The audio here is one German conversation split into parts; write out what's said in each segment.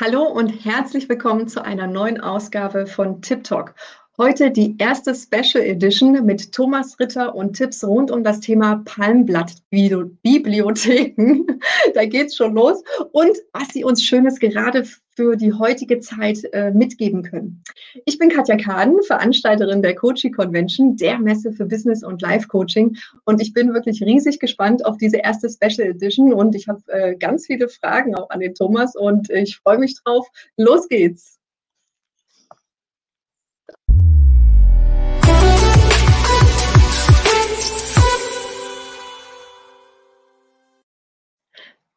Hallo und herzlich willkommen zu einer neuen Ausgabe von Tip Talk. Heute die erste Special Edition mit Thomas Ritter und Tipps rund um das Thema Palmblatt-Bibliotheken. da geht's schon los. Und was sie uns Schönes gerade für die heutige Zeit äh, mitgeben können. Ich bin Katja Kaden, Veranstalterin der Coaching Convention, der Messe für Business und Life Coaching. Und ich bin wirklich riesig gespannt auf diese erste Special Edition. Und ich habe äh, ganz viele Fragen auch an den Thomas und ich freue mich drauf. Los geht's!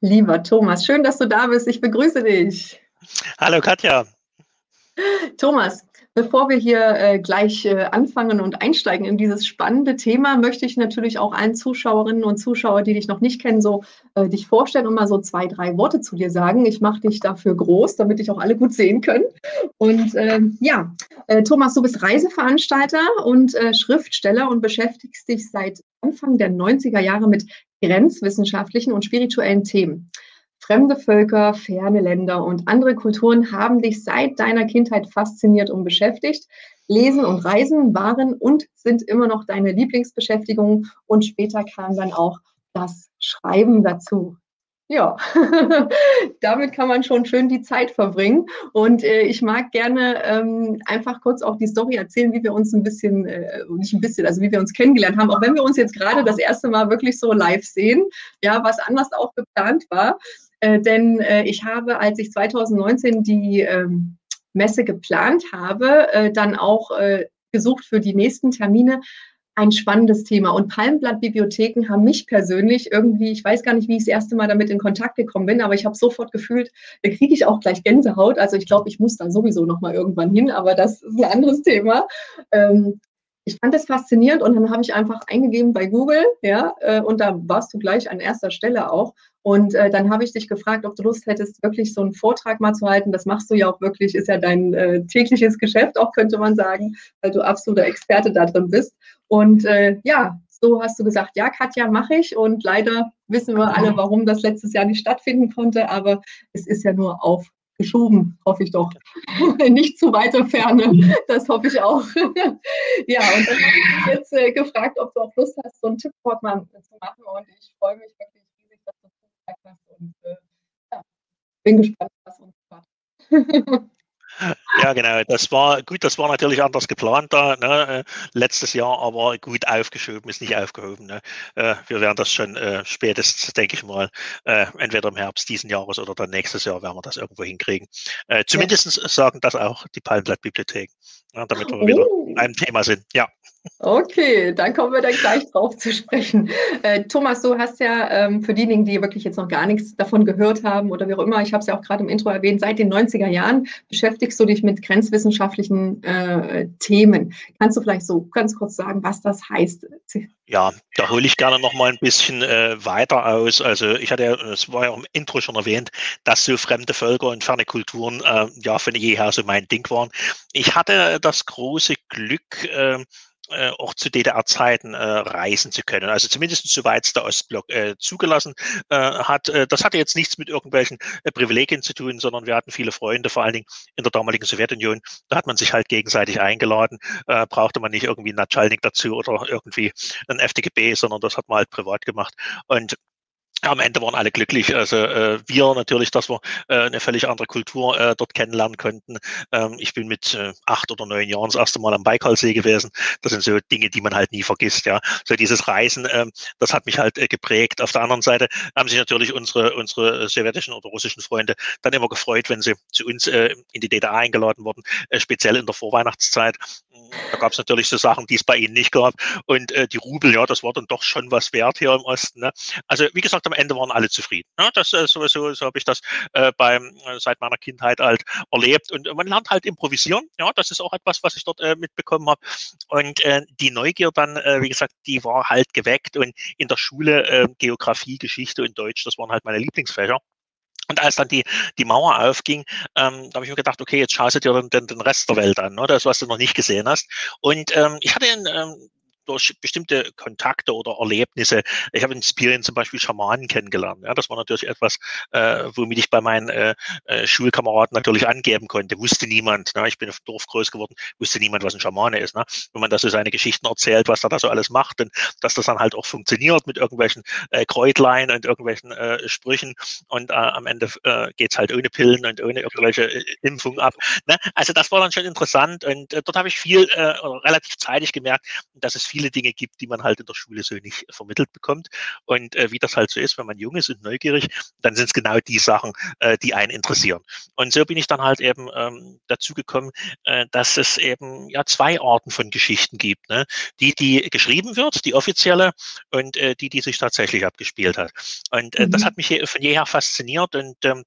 Lieber Thomas, schön, dass du da bist. Ich begrüße dich. Hallo Katja. Thomas, bevor wir hier äh, gleich äh, anfangen und einsteigen in dieses spannende Thema, möchte ich natürlich auch allen Zuschauerinnen und Zuschauern, die dich noch nicht kennen, so äh, dich vorstellen und mal so zwei, drei Worte zu dir sagen. Ich mache dich dafür groß, damit dich auch alle gut sehen können. Und ähm, ja, äh, Thomas, du bist Reiseveranstalter und äh, Schriftsteller und beschäftigst dich seit Anfang der 90er Jahre mit grenzwissenschaftlichen und spirituellen Themen. Fremde Völker, ferne Länder und andere Kulturen haben dich seit deiner Kindheit fasziniert und beschäftigt. Lesen und Reisen waren und sind immer noch deine Lieblingsbeschäftigung und später kam dann auch das Schreiben dazu. Ja, damit kann man schon schön die Zeit verbringen. Und äh, ich mag gerne ähm, einfach kurz auch die Story erzählen, wie wir uns ein bisschen, äh, nicht ein bisschen, also wie wir uns kennengelernt haben, auch wenn wir uns jetzt gerade das erste Mal wirklich so live sehen, ja, was anders auch geplant war. Äh, denn äh, ich habe, als ich 2019 die ähm, Messe geplant habe, äh, dann auch äh, gesucht für die nächsten Termine, ein spannendes Thema. Und Palmblatt-Bibliotheken haben mich persönlich irgendwie, ich weiß gar nicht, wie ich das erste Mal damit in Kontakt gekommen bin, aber ich habe sofort gefühlt, da kriege ich auch gleich Gänsehaut. Also ich glaube, ich muss da sowieso noch mal irgendwann hin, aber das ist ein anderes Thema. Ähm, ich fand das faszinierend und dann habe ich einfach eingegeben bei Google, ja, äh, und da warst du gleich an erster Stelle auch. Und äh, dann habe ich dich gefragt, ob du Lust hättest, wirklich so einen Vortrag mal zu halten. Das machst du ja auch wirklich, ist ja dein äh, tägliches Geschäft, auch könnte man sagen, weil du absoluter Experte da drin bist. Und äh, ja, so hast du gesagt, ja, Katja, mache ich. Und leider wissen wir alle, warum das letztes Jahr nicht stattfinden konnte. Aber es ist ja nur aufgeschoben, hoffe ich doch. nicht zu weiter Ferne, das hoffe ich auch. ja, und dann habe ich dich jetzt äh, gefragt, ob du auch Lust hast, so einen Tippboard mal zu machen. Und ich freue mich wirklich riesig, dass du zugesagt hast. Und äh, ja, bin gespannt, was uns erwartet. Ja, genau. Das war gut, das war natürlich anders geplant da, ne, äh, letztes Jahr, aber gut aufgeschoben ist nicht aufgehoben. Ne. Äh, wir werden das schon äh, spätestens, denke ich mal, äh, entweder im Herbst diesen Jahres oder dann nächstes Jahr werden wir das irgendwo hinkriegen. Äh, zumindest ja. sagen das auch die Palmblatt-Bibliotheken, ja, damit wir oh. wieder beim Thema sind. Ja. Okay, dann kommen wir dann gleich drauf zu sprechen. Äh, Thomas, du hast ja ähm, für diejenigen, die wirklich jetzt noch gar nichts davon gehört haben oder wie auch immer, ich habe es ja auch gerade im Intro erwähnt, seit den 90er Jahren beschäftigst du dich mit grenzwissenschaftlichen äh, Themen. Kannst du vielleicht so ganz kurz sagen, was das heißt? Ja, da hole ich gerne noch mal ein bisschen äh, weiter aus. Also ich hatte ja, es war ja im Intro schon erwähnt, dass so fremde Völker und ferne Kulturen äh, ja von jeher so mein Ding waren. Ich hatte das große Glück, äh, äh, auch zu DDR-Zeiten äh, reisen zu können. Also zumindest soweit es der Ostblock äh, zugelassen äh, hat. Äh, das hatte jetzt nichts mit irgendwelchen äh, Privilegien zu tun, sondern wir hatten viele Freunde, vor allen Dingen in der damaligen Sowjetunion. Da hat man sich halt gegenseitig eingeladen, äh, brauchte man nicht irgendwie einen Natschalnik dazu oder irgendwie ein FDGB, sondern das hat man halt privat gemacht. Und am Ende waren alle glücklich. Also äh, wir natürlich, dass wir äh, eine völlig andere Kultur äh, dort kennenlernen konnten. Ähm, ich bin mit äh, acht oder neun Jahren das erste Mal am Baikalsee gewesen. Das sind so Dinge, die man halt nie vergisst. Ja, so dieses Reisen, äh, das hat mich halt äh, geprägt. Auf der anderen Seite haben sich natürlich unsere unsere sowjetischen oder russischen Freunde dann immer gefreut, wenn sie zu uns äh, in die DDR eingeladen wurden, äh, speziell in der Vorweihnachtszeit. Da gab es natürlich so Sachen, die es bei ihnen nicht gab. Und äh, die Rubel, ja, das war dann doch schon was wert hier im Osten. Ne? Also wie gesagt, am Ende waren alle zufrieden. Ne? Das äh, sowieso, so habe ich das äh, beim, äh, seit meiner Kindheit halt erlebt. Und man lernt halt improvisieren. Ja, das ist auch etwas, was ich dort äh, mitbekommen habe. Und äh, die Neugier dann, wie gesagt, die war halt geweckt. Und in der Schule Geografie, Geschichte und Deutsch, das waren halt meine Lieblingsfächer. Und als dann die, die Mauer aufging, ähm, da habe ich mir gedacht, okay, jetzt schaust du dir den, den, den Rest der Welt an, ne? das, was du noch nicht gesehen hast. Und ähm, ich hatte einen, ähm, durch bestimmte Kontakte oder Erlebnisse. Ich habe in Sibirien zum Beispiel Schamanen kennengelernt. Ja, das war natürlich etwas, äh, womit ich bei meinen äh, äh, Schulkameraden natürlich angeben konnte. Wusste niemand. Ne? Ich bin auf Dorf groß geworden, wusste niemand, was ein Schamane ist. Ne? Wenn man da so seine Geschichten erzählt, was er da so alles macht und dass das dann halt auch funktioniert mit irgendwelchen äh, Kräutlein und irgendwelchen äh, Sprüchen und äh, am Ende äh, geht's halt ohne Pillen und ohne irgendwelche äh, Impfungen ab. Ne? Also das war dann schon interessant und äh, dort habe ich viel äh, relativ zeitig gemerkt, dass es viele Dinge gibt, die man halt in der Schule so nicht vermittelt bekommt. Und äh, wie das halt so ist, wenn man jung ist und neugierig, dann sind es genau die Sachen, äh, die einen interessieren. Und so bin ich dann halt eben ähm, dazu gekommen, äh, dass es eben ja zwei Arten von Geschichten gibt. Ne? Die, die geschrieben wird, die offizielle, und äh, die, die sich tatsächlich abgespielt hat. Und äh, mhm. das hat mich von jeher fasziniert und ähm,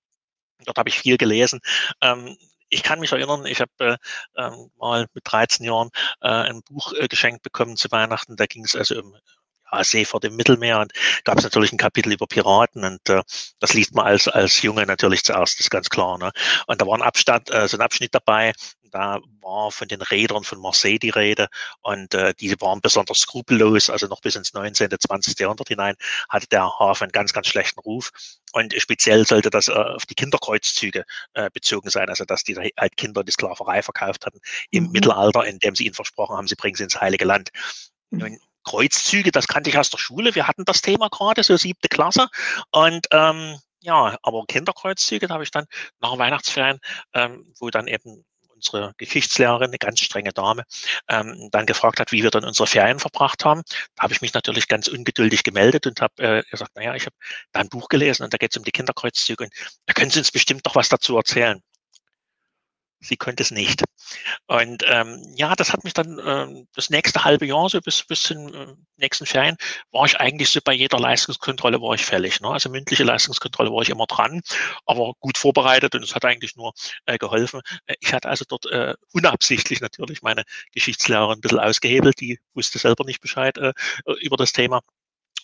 dort habe ich viel gelesen. Ähm, ich kann mich erinnern, ich habe äh, ähm, mal mit 13 Jahren äh, ein Buch äh, geschenkt bekommen zu Weihnachten. Da ging es also um ja, See vor dem Mittelmeer und gab es natürlich ein Kapitel über Piraten und äh, das liest man als als Junge natürlich zuerst, ist ganz klar. Ne? Und da war ein Abstand, äh, so ein Abschnitt dabei, da war von den Rädern von Marseille die Rede und äh, diese waren besonders skrupellos, also noch bis ins 19., 20. Jahrhundert hinein hatte der Hafen einen ganz, ganz schlechten Ruf und speziell sollte das äh, auf die Kinderkreuzzüge äh, bezogen sein, also dass die halt Kinder die Sklaverei verkauft hatten im mhm. Mittelalter, indem sie ihnen versprochen haben, sie bringen sie ins Heilige Land. Mhm. Kreuzzüge, das kannte ich aus der Schule. Wir hatten das Thema gerade, so siebte Klasse. Und ähm, ja, aber Kinderkreuzzüge, da habe ich dann nach Weihnachtsferien, ähm, wo dann eben unsere Geschichtslehrerin, eine ganz strenge Dame, ähm, dann gefragt hat, wie wir dann unsere Ferien verbracht haben. Da habe ich mich natürlich ganz ungeduldig gemeldet und habe äh, gesagt, naja, ich habe da ein Buch gelesen und da geht es um die Kinderkreuzzüge und da können Sie uns bestimmt doch was dazu erzählen sie könnte es nicht. Und ähm, ja, das hat mich dann ähm, das nächste halbe Jahr, so bis, bis zum äh, nächsten Ferien, war ich eigentlich so bei jeder Leistungskontrolle war ich fällig. Ne? Also mündliche Leistungskontrolle war ich immer dran, aber gut vorbereitet und es hat eigentlich nur äh, geholfen. Äh, ich hatte also dort äh, unabsichtlich natürlich meine Geschichtslehrerin ein bisschen ausgehebelt, die wusste selber nicht Bescheid äh, über das Thema.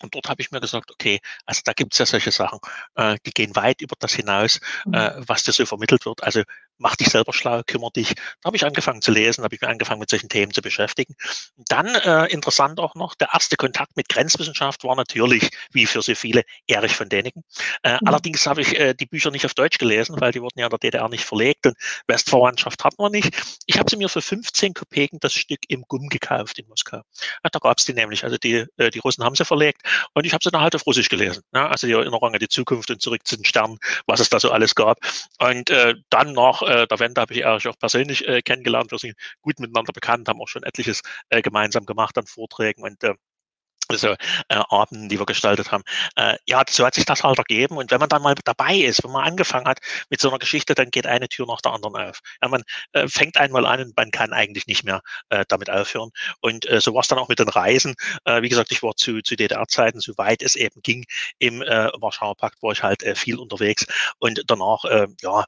Und dort habe ich mir gesagt, okay, also da gibt es ja solche Sachen, äh, die gehen weit über das hinaus, mhm. äh, was dir so vermittelt wird. Also mach dich selber schlau, kümmere dich. Da habe ich angefangen zu lesen, habe ich mir angefangen mit solchen Themen zu beschäftigen. Dann äh, interessant auch noch, der erste Kontakt mit Grenzwissenschaft war natürlich, wie für so viele, Erich von Däniken. Äh, mhm. Allerdings habe ich äh, die Bücher nicht auf Deutsch gelesen, weil die wurden ja in der DDR nicht verlegt und Westverwandtschaft hatten wir nicht. Ich habe sie mir für 15 Kopeken das Stück im Gumm gekauft in Moskau. Ja, da gab es die nämlich, also die, äh, die Russen haben sie verlegt und ich habe sie dann halt auf Russisch gelesen. Ja, also die Erinnerung an die Zukunft und zurück zu den Sternen, was es da so alles gab. Und äh, dann noch äh, der Wende habe ich Erich auch persönlich äh, kennengelernt. Wir sind gut miteinander bekannt, haben auch schon etliches äh, gemeinsam gemacht an Vorträgen und äh, so äh, Abenden, die wir gestaltet haben. Äh, ja, so hat sich das halt ergeben. Und wenn man dann mal dabei ist, wenn man angefangen hat mit so einer Geschichte, dann geht eine Tür nach der anderen auf. Ja, man äh, fängt einmal an und man kann eigentlich nicht mehr äh, damit aufhören. Und äh, so war es dann auch mit den Reisen. Äh, wie gesagt, ich war zu, zu DDR-Zeiten, soweit es eben ging, im äh, Warschauer Pakt war ich halt äh, viel unterwegs. Und danach, äh, ja,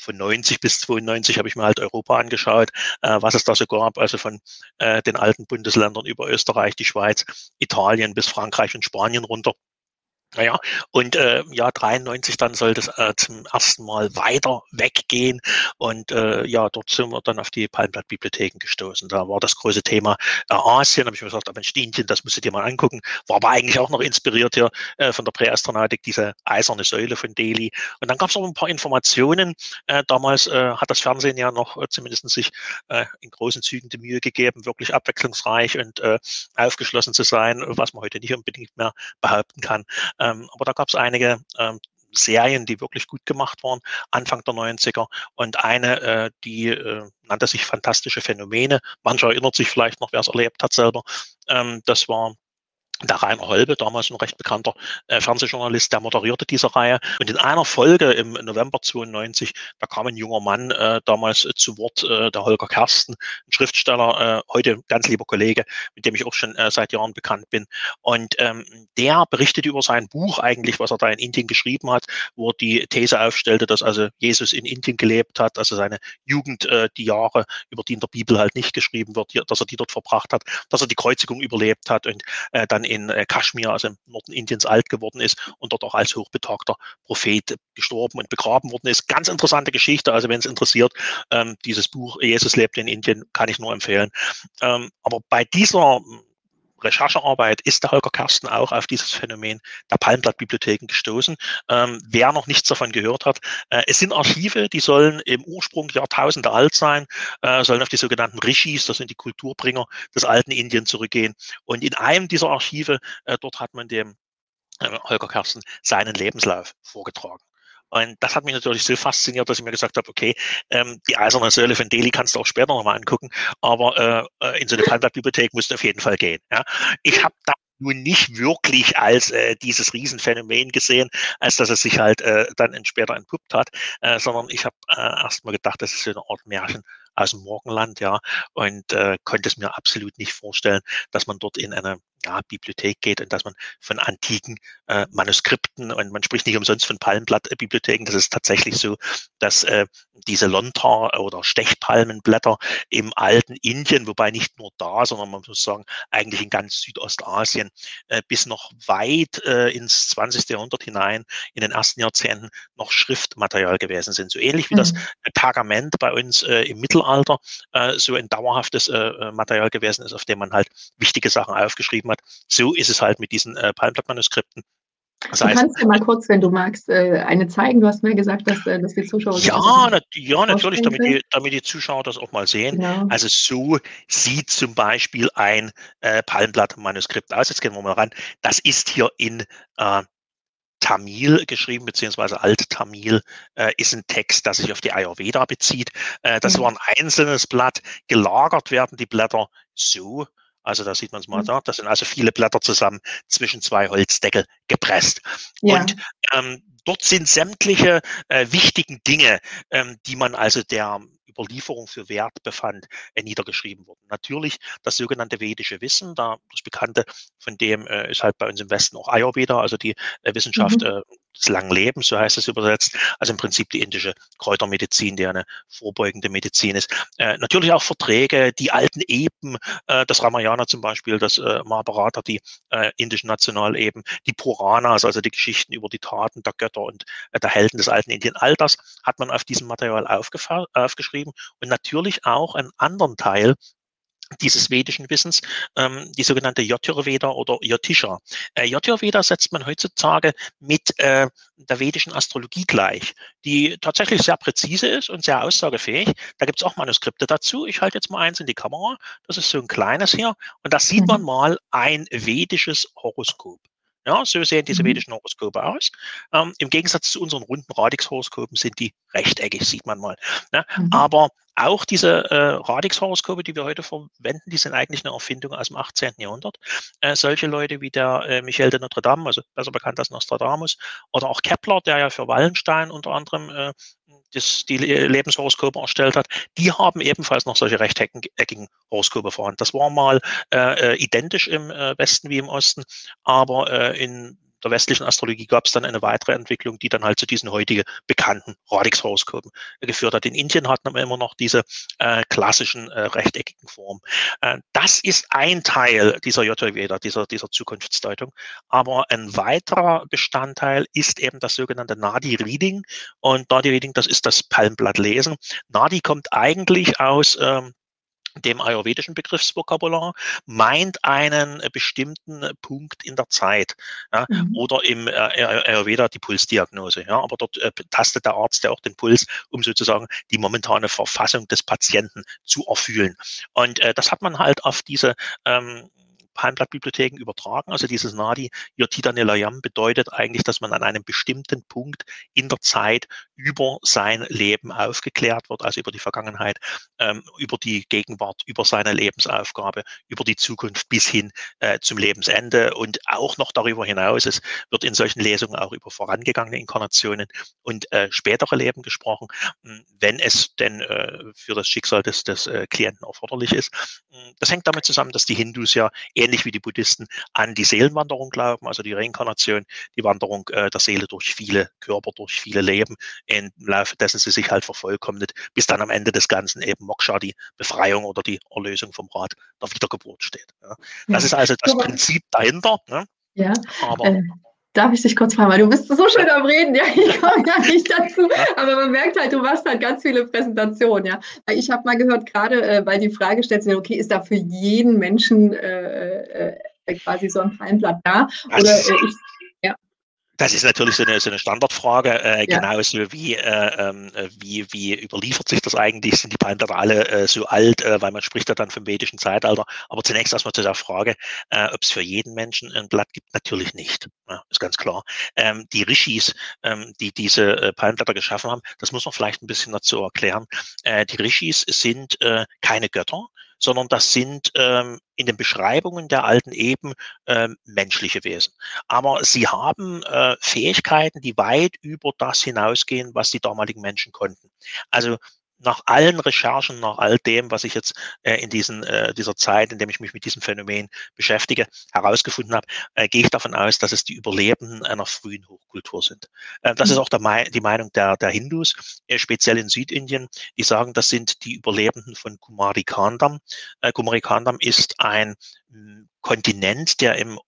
von 90 bis 92 habe ich mir halt Europa angeschaut, äh, was es da so gab, also von äh, den alten Bundesländern über Österreich, die Schweiz, Italien bis Frankreich und Spanien runter. Naja, und äh, ja, 93 dann sollte es äh, zum ersten Mal weiter weggehen. Und äh, ja, dort sind wir dann auf die Palmblatt-Bibliotheken gestoßen. Da war das große Thema äh, Asien. habe ich mir gesagt, aber ein Indien, das musst du dir mal angucken. War aber eigentlich auch noch inspiriert hier äh, von der Präastronautik, diese eiserne Säule von Delhi. Und dann gab es noch ein paar Informationen. Äh, damals äh, hat das Fernsehen ja noch äh, zumindest sich äh, in großen Zügen die Mühe gegeben, wirklich abwechslungsreich und äh, aufgeschlossen zu sein, was man heute nicht unbedingt mehr behaupten kann. Ähm, aber da gab es einige ähm, Serien, die wirklich gut gemacht waren, Anfang der 90er. Und eine, äh, die äh, nannte sich Fantastische Phänomene. Mancher erinnert sich vielleicht noch, wer es erlebt hat selber. Ähm, das war der Rainer Holbe, damals ein recht bekannter äh, Fernsehjournalist, der moderierte diese Reihe. Und in einer Folge im November 92, da kam ein junger Mann äh, damals äh, zu Wort, äh, der Holger Kersten, ein Schriftsteller, äh, heute ganz lieber Kollege, mit dem ich auch schon äh, seit Jahren bekannt bin. Und ähm, der berichtet über sein Buch eigentlich, was er da in Indien geschrieben hat, wo er die These aufstellte, dass also Jesus in Indien gelebt hat, also seine Jugend, äh, die Jahre, über die in der Bibel halt nicht geschrieben wird, dass er die dort verbracht hat, dass er die Kreuzigung überlebt hat und äh, dann in äh, Kaschmir, also im Norden Indiens, alt geworden ist und dort auch als hochbetagter Prophet gestorben und begraben worden ist. Ganz interessante Geschichte, also wenn es interessiert, ähm, dieses Buch Jesus lebt in Indien kann ich nur empfehlen. Ähm, aber bei dieser Recherchearbeit ist der Holger Kersten auch auf dieses Phänomen der Palmblattbibliotheken gestoßen. Ähm, wer noch nichts davon gehört hat, äh, es sind Archive, die sollen im Ursprung Jahrtausende alt sein, äh, sollen auf die sogenannten Rishis, das sind die Kulturbringer des alten Indien zurückgehen. Und in einem dieser Archive, äh, dort hat man dem äh, Holger Kersten seinen Lebenslauf vorgetragen. Und das hat mich natürlich so fasziniert, dass ich mir gesagt habe, okay, ähm, die eiserne Säule von Delhi kannst du auch später nochmal angucken, aber äh, äh in so eine Palmblattbibliothek musst du auf jeden Fall gehen. Ja. Ich habe da nun nicht wirklich als äh, dieses Riesenphänomen gesehen, als dass es sich halt äh, dann später entpuppt hat, äh, sondern ich habe äh, erstmal gedacht, das ist so eine Art Märchen aus dem Morgenland, ja, und äh, konnte es mir absolut nicht vorstellen, dass man dort in eine ja, Bibliothek geht und dass man von antiken äh, Manuskripten und man spricht nicht umsonst von Palmblattbibliotheken. Das ist tatsächlich so, dass äh, diese Lontar oder Stechpalmenblätter im alten Indien, wobei nicht nur da, sondern man muss sagen, eigentlich in ganz Südostasien äh, bis noch weit äh, ins 20. Jahrhundert hinein, in den ersten Jahrzehnten noch Schriftmaterial gewesen sind. So ähnlich wie mhm. das Pergament bei uns äh, im Mittelalter äh, so ein dauerhaftes äh, Material gewesen ist, auf dem man halt wichtige Sachen aufgeschrieben geschrieben hat. So ist es halt mit diesen äh, Palmblatt-Manuskripten. Das heißt, du kannst ja mal kurz, wenn du magst, äh, eine zeigen. Du hast mir gesagt, dass, äh, dass die Zuschauer. Ja, na, ja natürlich, damit die, damit die Zuschauer das auch mal sehen. Genau. Also so sieht zum Beispiel ein äh, Palmblatt-Manuskript aus. Jetzt gehen wir mal ran. Das ist hier in äh, Tamil geschrieben, beziehungsweise Alt-Tamil äh, ist ein Text, der sich auf die Ayurveda bezieht. Äh, das mhm. war ein einzelnes Blatt. Gelagert werden die Blätter so, also da sieht man es mal mhm. da. Das sind also viele Blätter zusammen zwischen zwei Holzdeckel gepresst. Ja. Und ähm, dort sind sämtliche äh, wichtigen Dinge, ähm, die man also der Überlieferung für wert befand, äh, niedergeschrieben worden. Natürlich das sogenannte vedische Wissen, da das Bekannte, von dem äh, ist halt bei uns im Westen auch Ayurveda, also die äh, Wissenschaft mhm. Des langen Lebens, so heißt es übersetzt, also im Prinzip die indische Kräutermedizin, die eine vorbeugende Medizin ist. Äh, natürlich auch Verträge, die alten Eben, äh, das Ramayana zum Beispiel, das äh, Mahabharata, die äh, indischen Nationaleben, die Puranas, also die Geschichten über die Taten der Götter und äh, der Helden des alten Indien, all das hat man auf diesem Material aufgeschrieben und natürlich auch einen anderen Teil dieses vedischen Wissens, ähm, die sogenannte Jyotirveda oder Jyotisha. Äh, Jyotirveda setzt man heutzutage mit äh, der vedischen Astrologie gleich, die tatsächlich sehr präzise ist und sehr aussagefähig. Da gibt es auch Manuskripte dazu. Ich halte jetzt mal eins in die Kamera. Das ist so ein kleines hier. Und da sieht man mhm. mal ein vedisches Horoskop. Ja, so sehen diese mhm. vedischen Horoskope aus. Ähm, Im Gegensatz zu unseren runden Radix-Horoskopen sind die rechteckig, sieht man mal. Ne? Mhm. Aber auch diese äh, Radix-Horoskope, die wir heute verwenden, die sind eigentlich eine Erfindung aus dem 18. Jahrhundert. Äh, solche Leute wie der äh, Michel de Notre Dame, also besser bekannt als Nostradamus, oder auch Kepler, der ja für Wallenstein unter anderem äh, das, die Lebenshoroskope erstellt hat, die haben ebenfalls noch solche rechteckigen Horoskope vorhanden. Das war mal äh, äh, identisch im äh, Westen wie im Osten, aber äh, in der westlichen Astrologie gab es dann eine weitere Entwicklung, die dann halt zu diesen heutigen bekannten Radix-Horoskopen geführt hat. In Indien hatten wir immer noch diese äh, klassischen äh, rechteckigen Formen. Äh, das ist ein Teil dieser Ayurveda, dieser, dieser Zukunftsdeutung. Aber ein weiterer Bestandteil ist eben das sogenannte Nadi-Reading. Und Nadi-Reading, das ist das Palmblatt-Lesen. Nadi kommt eigentlich aus ähm, dem ayurvedischen Begriffsvokabular meint einen äh, bestimmten Punkt in der Zeit ja, mhm. oder im äh, Ayurveda die Pulsdiagnose. Ja, aber dort äh, tastet der Arzt ja auch den Puls, um sozusagen die momentane Verfassung des Patienten zu erfüllen. Und äh, das hat man halt auf diese ähm, Palmblattbibliotheken übertragen. Also dieses Nadi Yotida Nilayam bedeutet eigentlich, dass man an einem bestimmten Punkt in der Zeit über sein Leben aufgeklärt wird, also über die Vergangenheit, ähm, über die Gegenwart, über seine Lebensaufgabe, über die Zukunft bis hin äh, zum Lebensende und auch noch darüber hinaus. Es wird in solchen Lesungen auch über vorangegangene Inkarnationen und äh, spätere Leben gesprochen, hm, wenn es denn äh, für das Schicksal des, des äh, Klienten erforderlich ist. Hm, das hängt damit zusammen, dass die Hindus ja ähnlich wie die Buddhisten an die Seelenwanderung glauben, also die Reinkarnation, die Wanderung äh, der Seele durch viele Körper, durch viele Leben, im Laufe dessen sie sich halt vervollkommnet, bis dann am Ende des Ganzen eben Moksha, die Befreiung oder die Erlösung vom Rat der Wiedergeburt steht. Ja. Das ist also das Prinzip dahinter. Ne? Ja. Aber, äh, Darf ich dich kurz fragen, weil du bist so schön am Reden, ja, ich komme ja nicht dazu, aber man merkt halt, du machst halt ganz viele Präsentationen, ja. Ich habe mal gehört, gerade äh, weil die Frage stellt sich, okay, ist da für jeden Menschen äh, äh, quasi so ein Palmblatt da. Oder äh, ich das ist natürlich so eine, so eine Standardfrage, äh, ja. genauso wie, äh, ähm, wie, wie überliefert sich das eigentlich? Sind die Palmblätter alle äh, so alt, äh, weil man spricht ja dann vom vedischen Zeitalter. Aber zunächst erstmal zu der Frage, äh, ob es für jeden Menschen ein Blatt gibt, natürlich nicht. Ja, ist ganz klar. Ähm, die Rishis, ähm, die diese äh, Palmblätter geschaffen haben, das muss man vielleicht ein bisschen dazu erklären. Äh, die Rishis sind äh, keine Götter, sondern das sind ähm, in den Beschreibungen der alten eben ähm, menschliche Wesen. Aber sie haben äh, Fähigkeiten, die weit über das hinausgehen, was die damaligen Menschen konnten. Also nach allen Recherchen, nach all dem, was ich jetzt äh, in diesen, äh, dieser Zeit, in dem ich mich mit diesem Phänomen beschäftige, herausgefunden habe, äh, gehe ich davon aus, dass es die Überlebenden einer frühen Hochkultur sind. Äh, das ist mhm. auch der, die Meinung der, der Hindus, äh, speziell in Südindien. Die sagen, das sind die Überlebenden von Kumari Kandam. Äh, Kumari Kandam ist ein hm, Kontinent, der im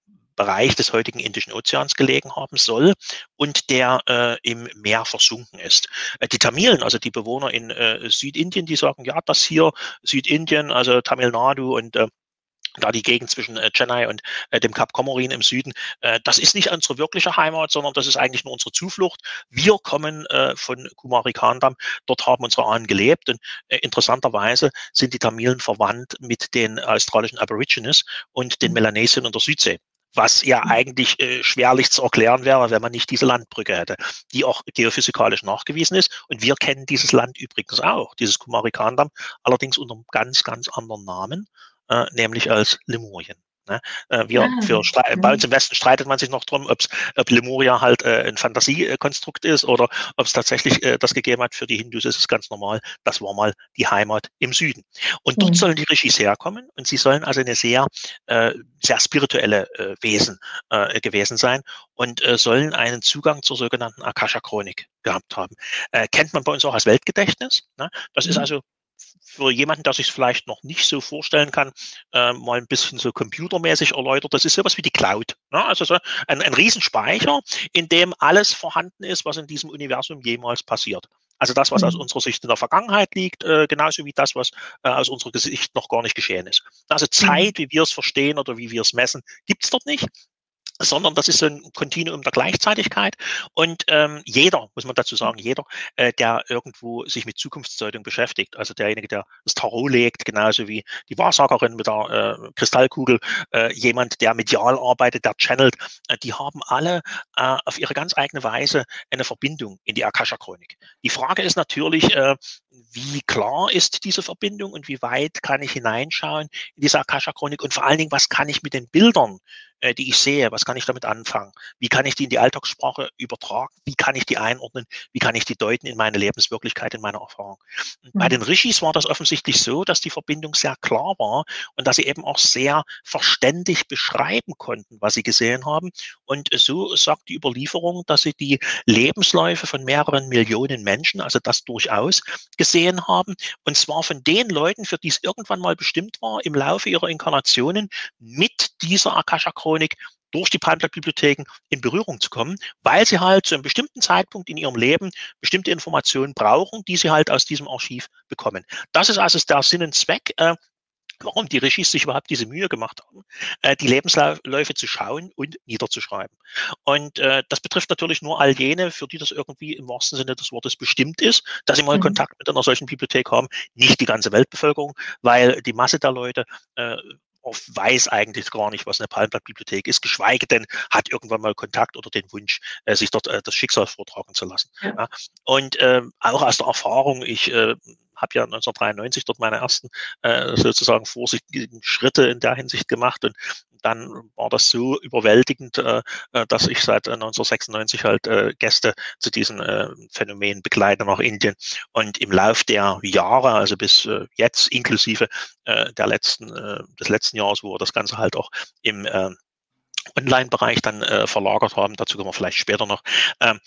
Bereich des heutigen Indischen Ozeans gelegen haben soll und der äh, im Meer versunken ist. Äh, die Tamilen, also die Bewohner in äh, Südindien, die sagen, ja, das hier Südindien, also Tamil Nadu und äh, da die Gegend zwischen äh, Chennai und äh, dem Kap Komorin im Süden, äh, das ist nicht unsere wirkliche Heimat, sondern das ist eigentlich nur unsere Zuflucht. Wir kommen äh, von Kumari Kandam, dort haben unsere Ahnen gelebt und äh, interessanterweise sind die Tamilen verwandt mit den australischen Aborigines und den mhm. Melanesien und der Südsee was ja mhm. eigentlich äh, schwerlich zu erklären wäre, wenn man nicht diese Landbrücke hätte, die auch geophysikalisch nachgewiesen ist. Und wir kennen dieses Land übrigens auch, dieses Kumarikandam, allerdings unter einem ganz, ganz anderen Namen, äh, nämlich als Lemurien. Ne? Äh, wir ah, für, bei uns im Westen streitet man sich noch drum, ob's, ob Lemuria halt äh, ein Fantasiekonstrukt ist oder ob es tatsächlich äh, das gegeben hat. Für die Hindus ist es ganz normal. Das war mal die Heimat im Süden. Und dort mhm. sollen die Rishis herkommen und sie sollen also eine sehr, äh, sehr spirituelle äh, Wesen äh, gewesen sein und äh, sollen einen Zugang zur sogenannten Akasha-Chronik gehabt haben. Äh, kennt man bei uns auch als Weltgedächtnis. Ne? Das mhm. ist also für jemanden, der sich es vielleicht noch nicht so vorstellen kann, äh, mal ein bisschen so computermäßig erläutert. Das ist sowas wie die Cloud. Ne? Also so ein, ein Riesenspeicher, in dem alles vorhanden ist, was in diesem Universum jemals passiert. Also das, was aus mhm. unserer Sicht in der Vergangenheit liegt, äh, genauso wie das, was äh, aus unserer Sicht noch gar nicht geschehen ist. Also mhm. Zeit, wie wir es verstehen oder wie wir es messen, gibt es dort nicht sondern das ist so ein Kontinuum der Gleichzeitigkeit. Und ähm, jeder, muss man dazu sagen, jeder, äh, der irgendwo sich mit Zukunftsdeutung beschäftigt, also derjenige, der das Tarot legt, genauso wie die Wahrsagerin mit der äh, Kristallkugel, äh, jemand, der medial arbeitet, der channelt, äh, die haben alle äh, auf ihre ganz eigene Weise eine Verbindung in die Akasha-Chronik. Die Frage ist natürlich, äh, wie klar ist diese Verbindung und wie weit kann ich hineinschauen in diese Akasha-Chronik und vor allen Dingen, was kann ich mit den Bildern äh, die ich sehe, was kann ich damit anfangen? Wie kann ich die in die Alltagssprache übertragen? Wie kann ich die einordnen? Wie kann ich die deuten in meine Lebenswirklichkeit, in meiner Erfahrung? Und bei mhm. den Rishis war das offensichtlich so, dass die Verbindung sehr klar war und dass sie eben auch sehr verständig beschreiben konnten, was sie gesehen haben. Und so sagt die Überlieferung, dass sie die Lebensläufe von mehreren Millionen Menschen, also das durchaus, gesehen haben. Und zwar von den Leuten, für die es irgendwann mal bestimmt war, im Laufe ihrer Inkarnationen mit dieser Akasha-Chronik Elektronik durch die Palmblatt-Bibliotheken in Berührung zu kommen, weil sie halt zu einem bestimmten Zeitpunkt in ihrem Leben bestimmte Informationen brauchen, die sie halt aus diesem Archiv bekommen. Das ist also der Sinn und Zweck äh, warum die Regis sich überhaupt diese Mühe gemacht haben, äh, die Lebensläufe zu schauen und niederzuschreiben. Und äh, das betrifft natürlich nur all jene, für die das irgendwie im wahrsten Sinne des Wortes bestimmt ist, dass sie mal mhm. Kontakt mit einer solchen Bibliothek haben, nicht die ganze Weltbevölkerung, weil die Masse der Leute äh, oft weiß eigentlich gar nicht, was eine Palmblattbibliothek ist, geschweige denn hat irgendwann mal Kontakt oder den Wunsch, äh, sich dort äh, das Schicksal vortragen zu lassen. Ja. Ja. Und ähm, auch aus der Erfahrung, ich äh, habe ja 1993 dort meine ersten äh, sozusagen vorsichtigen Schritte in der Hinsicht gemacht und dann war das so überwältigend, äh, äh dass ich seit 1996 äh, halt äh, Gäste zu diesen äh, Phänomenen begleite nach Indien. Und im Lauf der Jahre, also bis äh, jetzt inklusive äh, der letzten, äh, des letzten Jahres, wo wir das Ganze halt auch im äh, Online-Bereich dann äh, verlagert haben, dazu kommen wir vielleicht später noch, ähm,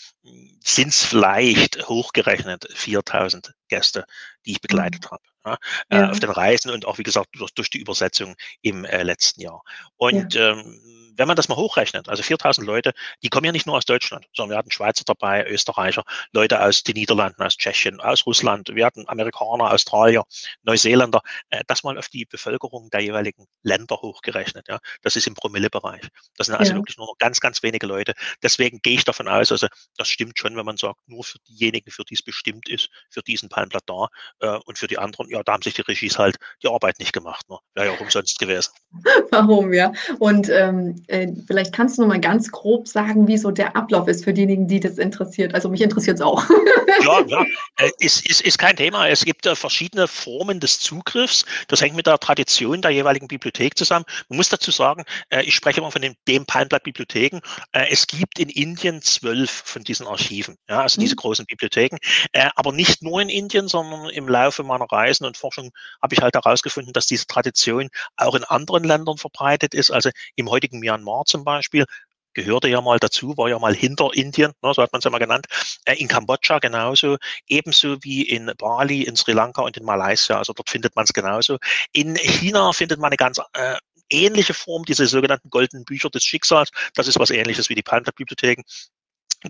sind es vielleicht hochgerechnet 4000 Gäste, die ich begleitet mhm. habe. Ja, äh, auf den Reisen und auch, wie gesagt, durch, durch die Übersetzung im äh, letzten Jahr. Und ja. ähm, wenn man das mal hochrechnet, also 4000 Leute, die kommen ja nicht nur aus Deutschland, sondern wir hatten Schweizer dabei, Österreicher, Leute aus den Niederlanden, aus Tschechien, aus Russland, wir hatten Amerikaner, Australier, Neuseeländer, äh, das mal auf die Bevölkerung der jeweiligen Länder hochgerechnet. Ja, das ist im Promillebereich. Das sind also ja. wirklich nur noch ganz, ganz wenige Leute. Deswegen gehe ich davon aus, also das stimmt schon, wenn man sagt, nur für diejenigen, für die es bestimmt ist, für diesen Palmblatt da äh, und für die anderen, ja, da haben sich die Regies halt die Arbeit nicht gemacht. Ne? Wäre ja auch umsonst gewesen. Warum, ja? Und ähm, äh, vielleicht kannst du noch mal ganz grob sagen, wie so der Ablauf ist für diejenigen, die das interessiert. Also mich interessiert es auch. ja, ja. Äh, ist, ist, ist kein Thema. Es gibt äh, verschiedene Formen des Zugriffs. Das hängt mit der Tradition der jeweiligen Bibliothek zusammen. Man muss dazu sagen, äh, ich spreche immer von den, dem Palmblatt Bibliotheken. Äh, es gibt in Indien zwölf von diesen Archiven, ja, also mhm. diese großen Bibliotheken. Äh, aber nicht nur in Indien, sondern im Laufe meiner Reisen und Forschung habe ich halt herausgefunden, dass diese Tradition auch in anderen Ländern verbreitet ist. Also im heutigen Myanmar zum Beispiel gehörte ja mal dazu, war ja mal hinter Indien, ne, so hat man es ja mal genannt, äh, in Kambodscha genauso, ebenso wie in Bali, in Sri Lanka und in Malaysia, also dort findet man es genauso. In China findet man eine ganz äh, ähnliche Form, diese sogenannten goldenen Bücher des Schicksals, das ist was ähnliches wie die Palmblatt-Bibliotheken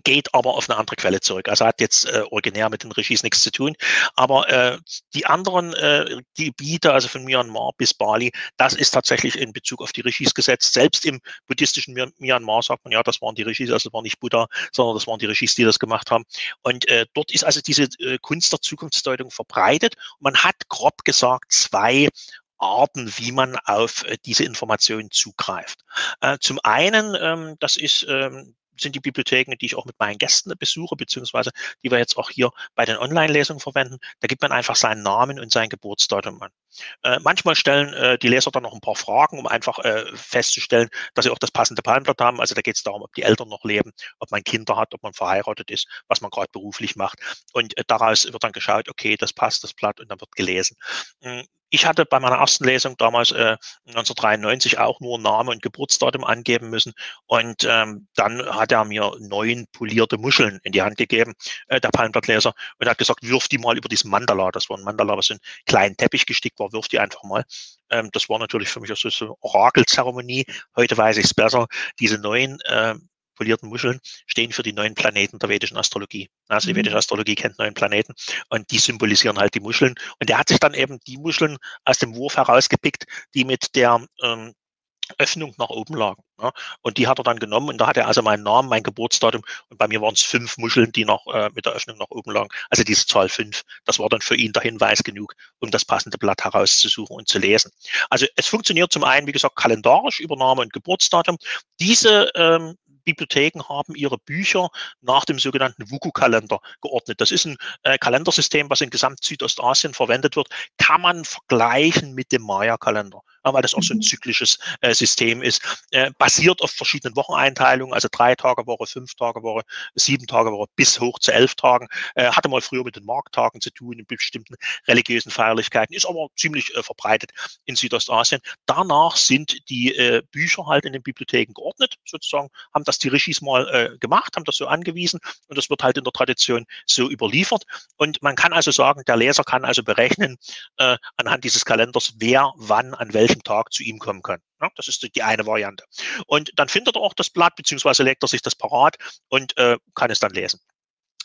geht aber auf eine andere Quelle zurück. Also hat jetzt äh, originär mit den Regies nichts zu tun. Aber äh, die anderen äh, Gebiete, also von Myanmar bis Bali, das ist tatsächlich in Bezug auf die Regies gesetzt. Selbst im buddhistischen Myanmar sagt man, ja, das waren die Regies, also das war nicht Buddha, sondern das waren die Regies, die das gemacht haben. Und äh, dort ist also diese äh, Kunst der Zukunftsdeutung verbreitet. Man hat grob gesagt zwei Arten, wie man auf äh, diese Informationen zugreift. Äh, zum einen, ähm, das ist ähm, sind die Bibliotheken, die ich auch mit meinen Gästen besuche, beziehungsweise die wir jetzt auch hier bei den Online-Lesungen verwenden. Da gibt man einfach seinen Namen und sein Geburtsdatum an. Äh, manchmal stellen äh, die Leser dann noch ein paar Fragen, um einfach äh, festzustellen, dass sie auch das passende Palmblatt haben. Also da geht es darum, ob die Eltern noch leben, ob man Kinder hat, ob man verheiratet ist, was man gerade beruflich macht. Und äh, daraus wird dann geschaut, okay, das passt, das Blatt, und dann wird gelesen. Hm, ich hatte bei meiner ersten Lesung damals äh, 1993 auch nur Name und Geburtsdatum angeben müssen. Und ähm, dann hat er mir neun polierte Muscheln in die Hand gegeben, äh, der Palmblattleser, und hat gesagt, wirf die mal über diesen Mandala. Das war ein Mandala, was in einen kleinen Teppich gestickt war, wirf die einfach mal. Ähm, das war natürlich für mich auch so eine Orakelzeremonie. Heute weiß ich es besser. Diese neun äh, polierten Muscheln stehen für die neuen Planeten der vedischen Astrologie. Also die mhm. vedische Astrologie kennt neun Planeten und die symbolisieren halt die Muscheln. Und er hat sich dann eben die Muscheln aus dem Wurf herausgepickt, die mit der ähm, Öffnung nach oben lagen. Ja. Und die hat er dann genommen und da hat er also meinen Namen, mein Geburtsdatum und bei mir waren es fünf Muscheln, die noch äh, mit der Öffnung nach oben lagen. Also diese Zahl fünf, das war dann für ihn der Hinweis genug, um das passende Blatt herauszusuchen und zu lesen. Also es funktioniert zum einen, wie gesagt, kalendarisch über Name und Geburtsdatum. Diese ähm, Bibliotheken haben ihre Bücher nach dem sogenannten WUKU-Kalender geordnet. Das ist ein äh, Kalendersystem, was in gesamt Südostasien verwendet wird. Kann man vergleichen mit dem Maya-Kalender, weil das auch so ein mhm. zyklisches äh, System ist. Äh, basiert auf verschiedenen Wocheneinteilungen, also drei Tage Woche, fünf Tage Woche, sieben Tage Woche bis hoch zu elf Tagen. Äh, hatte mal früher mit den Markttagen zu tun, in bestimmten religiösen Feierlichkeiten, ist aber ziemlich äh, verbreitet in Südostasien. Danach sind die äh, Bücher halt in den Bibliotheken geordnet, sozusagen, haben das die Regis mal äh, gemacht, haben das so angewiesen und das wird halt in der Tradition so überliefert. Und man kann also sagen, der Leser kann also berechnen anhand dieses Kalenders, wer wann an welchem Tag zu ihm kommen kann. Ja, das ist die eine Variante. Und dann findet er auch das Blatt, beziehungsweise legt er sich das parat und äh, kann es dann lesen.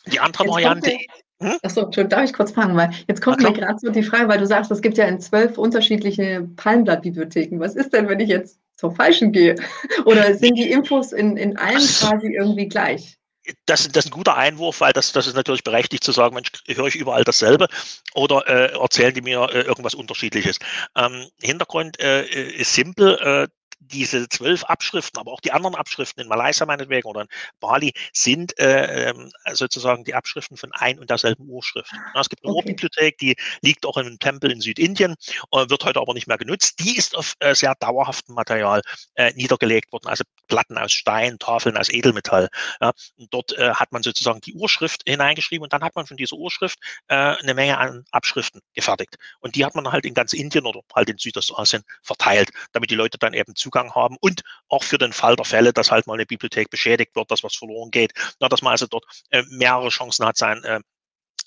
Die andere jetzt Variante. Hm? Achso, darf ich kurz fragen, weil jetzt kommt mir gerade so die Frage, weil du sagst, es gibt ja in zwölf unterschiedliche Palmblattbibliotheken. Was ist denn, wenn ich jetzt zur falschen gehe? Oder sind die Infos in, in allen quasi irgendwie gleich? Das, das, ist ein guter Einwurf, weil das, das ist natürlich berechtigt zu sagen, Mensch, höre ich überall dasselbe oder äh, erzählen die mir äh, irgendwas Unterschiedliches. Ähm, Hintergrund äh, ist simpel. Diese zwölf Abschriften, aber auch die anderen Abschriften in Malaysia meinetwegen oder in Bali sind äh, ähm, sozusagen die Abschriften von ein und derselben Urschrift. Es gibt eine okay. Urbibliothek, die liegt auch in einem Tempel in Südindien, äh, wird heute aber nicht mehr genutzt. Die ist auf äh, sehr dauerhaftem Material äh, niedergelegt worden, also Platten aus Stein, Tafeln aus Edelmetall. Ja. Dort hat man sozusagen die Urschrift hineingeschrieben und dann hat man von dieser Urschrift eine Menge an Abschriften gefertigt. Und die hat man halt in ganz Indien oder halt in Südostasien verteilt, damit die Leute dann eben Zugang Zugang haben und auch für den Fall der Fälle, dass halt mal eine Bibliothek beschädigt wird, dass was verloren geht, na, dass man also dort äh, mehrere Chancen hat, sein äh,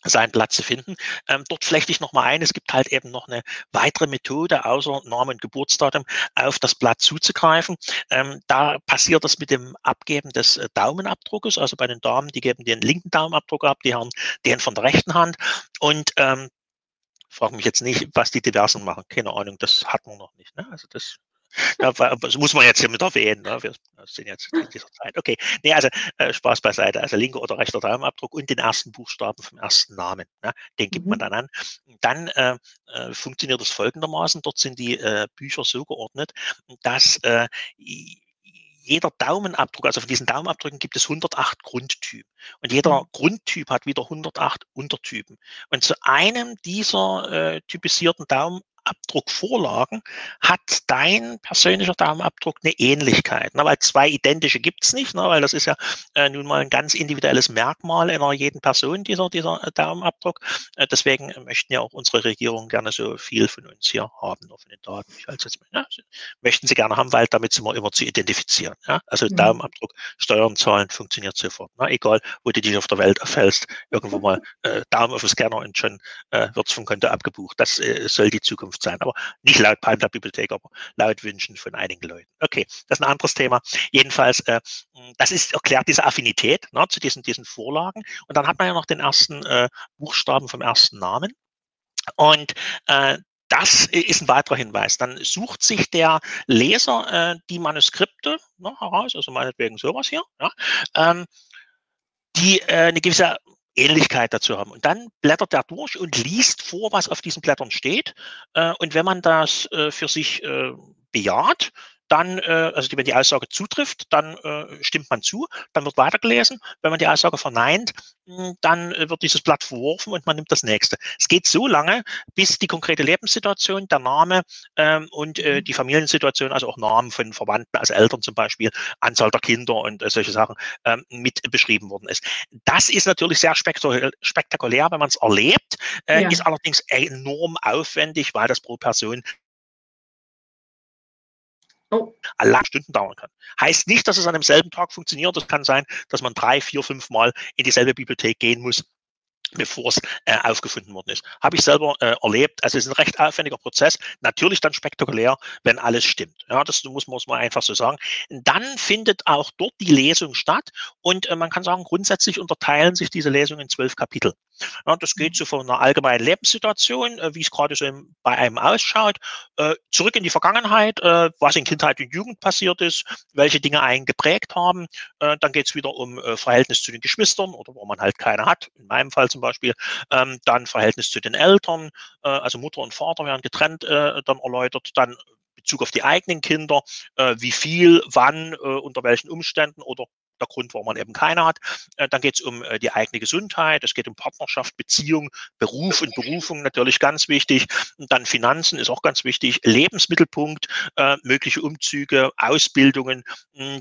seinen Platz zu finden. Ähm, dort flechte ich nochmal ein, es gibt halt eben noch eine weitere Methode, außer Name und Geburtsdatum, auf das Blatt zuzugreifen. Ähm, da passiert das mit dem Abgeben des äh, Daumenabdruckes, also bei den Damen, die geben den linken Daumenabdruck ab, die haben den von der rechten Hand und ähm, frage mich jetzt nicht, was die Diversen machen. Keine Ahnung, das hat man noch nicht. Ne? Also das das muss man jetzt hier mit erwähnen. Ne? Wir sind jetzt in dieser Zeit. Okay, nee, also äh, Spaß beiseite. Also linker oder rechter Daumenabdruck und den ersten Buchstaben vom ersten Namen. Ne? Den gibt mhm. man dann an. Dann äh, äh, funktioniert das folgendermaßen. Dort sind die äh, Bücher so geordnet, dass äh, jeder Daumenabdruck, also von diesen Daumenabdrücken gibt es 108 Grundtypen. Und jeder mhm. Grundtyp hat wieder 108 Untertypen. Und zu einem dieser äh, typisierten Daumen Abdruckvorlagen hat dein persönlicher Daumenabdruck eine Ähnlichkeit. Ne? Weil zwei identische gibt's nicht, ne? weil das ist ja äh, nun mal ein ganz individuelles Merkmal in einer jeden Person, dieser, dieser äh, Daumenabdruck. Äh, deswegen möchten ja auch unsere Regierung gerne so viel von uns hier haben, von den Daten. Ich halte jetzt, ja, möchten sie gerne haben, weil damit sind wir immer zu identifizieren. Ja? Also mhm. Daumenabdruck, Steuern, Zahlen funktioniert sofort. Ne? Egal, wo du dich auf der Welt erfällst, irgendwo mal äh, Daumen auf den Scanner und schon äh, wird's vom Konto abgebucht. Das äh, soll die Zukunft Zukunft sein, aber nicht laut Palmblatt Bibliothek, aber laut Wünschen von einigen Leuten. Okay, das ist ein anderes Thema. Jedenfalls, äh, das ist erklärt diese Affinität ne, zu diesen, diesen Vorlagen. Und dann hat man ja noch den ersten äh, Buchstaben vom ersten Namen. Und äh, das ist ein weiterer Hinweis. Dann sucht sich der Leser äh, die Manuskripte ne, heraus, also meinetwegen sowas hier, ja, ähm, die äh, eine gewisse Ähnlichkeit dazu haben. Und dann blättert er durch und liest vor, was auf diesen Blättern steht. Äh, und wenn man das äh, für sich äh, bejaht, dann, äh, also wenn die Aussage zutrifft, dann äh, stimmt man zu, dann wird weitergelesen. Wenn man die Aussage verneint, hm, dann äh, wird dieses Blatt verworfen und man nimmt das nächste. Es geht so lange, bis die konkrete Lebenssituation, der Name ähm, und äh, mhm. die Familiensituation, also auch Namen von Verwandten, als Eltern zum Beispiel, Anzahl der Kinder und äh, solche Sachen ähm, mit beschrieben worden ist. Das ist natürlich sehr spektakulär, wenn man es erlebt, äh, ja. ist allerdings enorm aufwendig, weil das pro Person oh. lange Stunden dauern kann. Heißt nicht, dass es an demselben Tag funktioniert. Es kann sein, dass man drei, vier, fünf Mal in dieselbe Bibliothek gehen muss, bevor es äh, aufgefunden worden ist. Habe ich selber äh, erlebt. Also es ist ein recht aufwendiger Prozess. Natürlich dann spektakulär, wenn alles stimmt. Ja, das muss, man einfach so sagen. Dann findet auch dort die Lesung statt und äh, man kann sagen, grundsätzlich unterteilen sich diese Lesungen in zwölf Kapitel. Ja, das geht so von einer allgemeinen Lebenssituation, äh, wie es gerade so bei einem ausschaut, äh, zurück in die Vergangenheit, äh, was in Kindheit und Jugend passiert ist, welche Dinge einen geprägt haben. Dann geht es wieder um Verhältnis zu den Geschwistern oder wo man halt keine hat, in meinem Fall zum Beispiel. Ähm, dann Verhältnis zu den Eltern, also Mutter und Vater werden getrennt dann erläutert. Dann Bezug auf die eigenen Kinder, äh, wie viel, wann, äh, unter welchen Umständen oder der Grund, warum man eben keine hat. Äh, dann geht es um äh, die eigene Gesundheit, es geht um Partnerschaft, Beziehung, Beruf und Berufung natürlich ganz wichtig. Und dann Finanzen ist auch ganz wichtig, Lebensmittelpunkt, äh, mögliche Umzüge, Ausbildungen,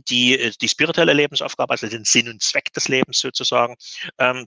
die, die spirituelle Lebensaufgabe, also den Sinn und Zweck des Lebens sozusagen. Ähm,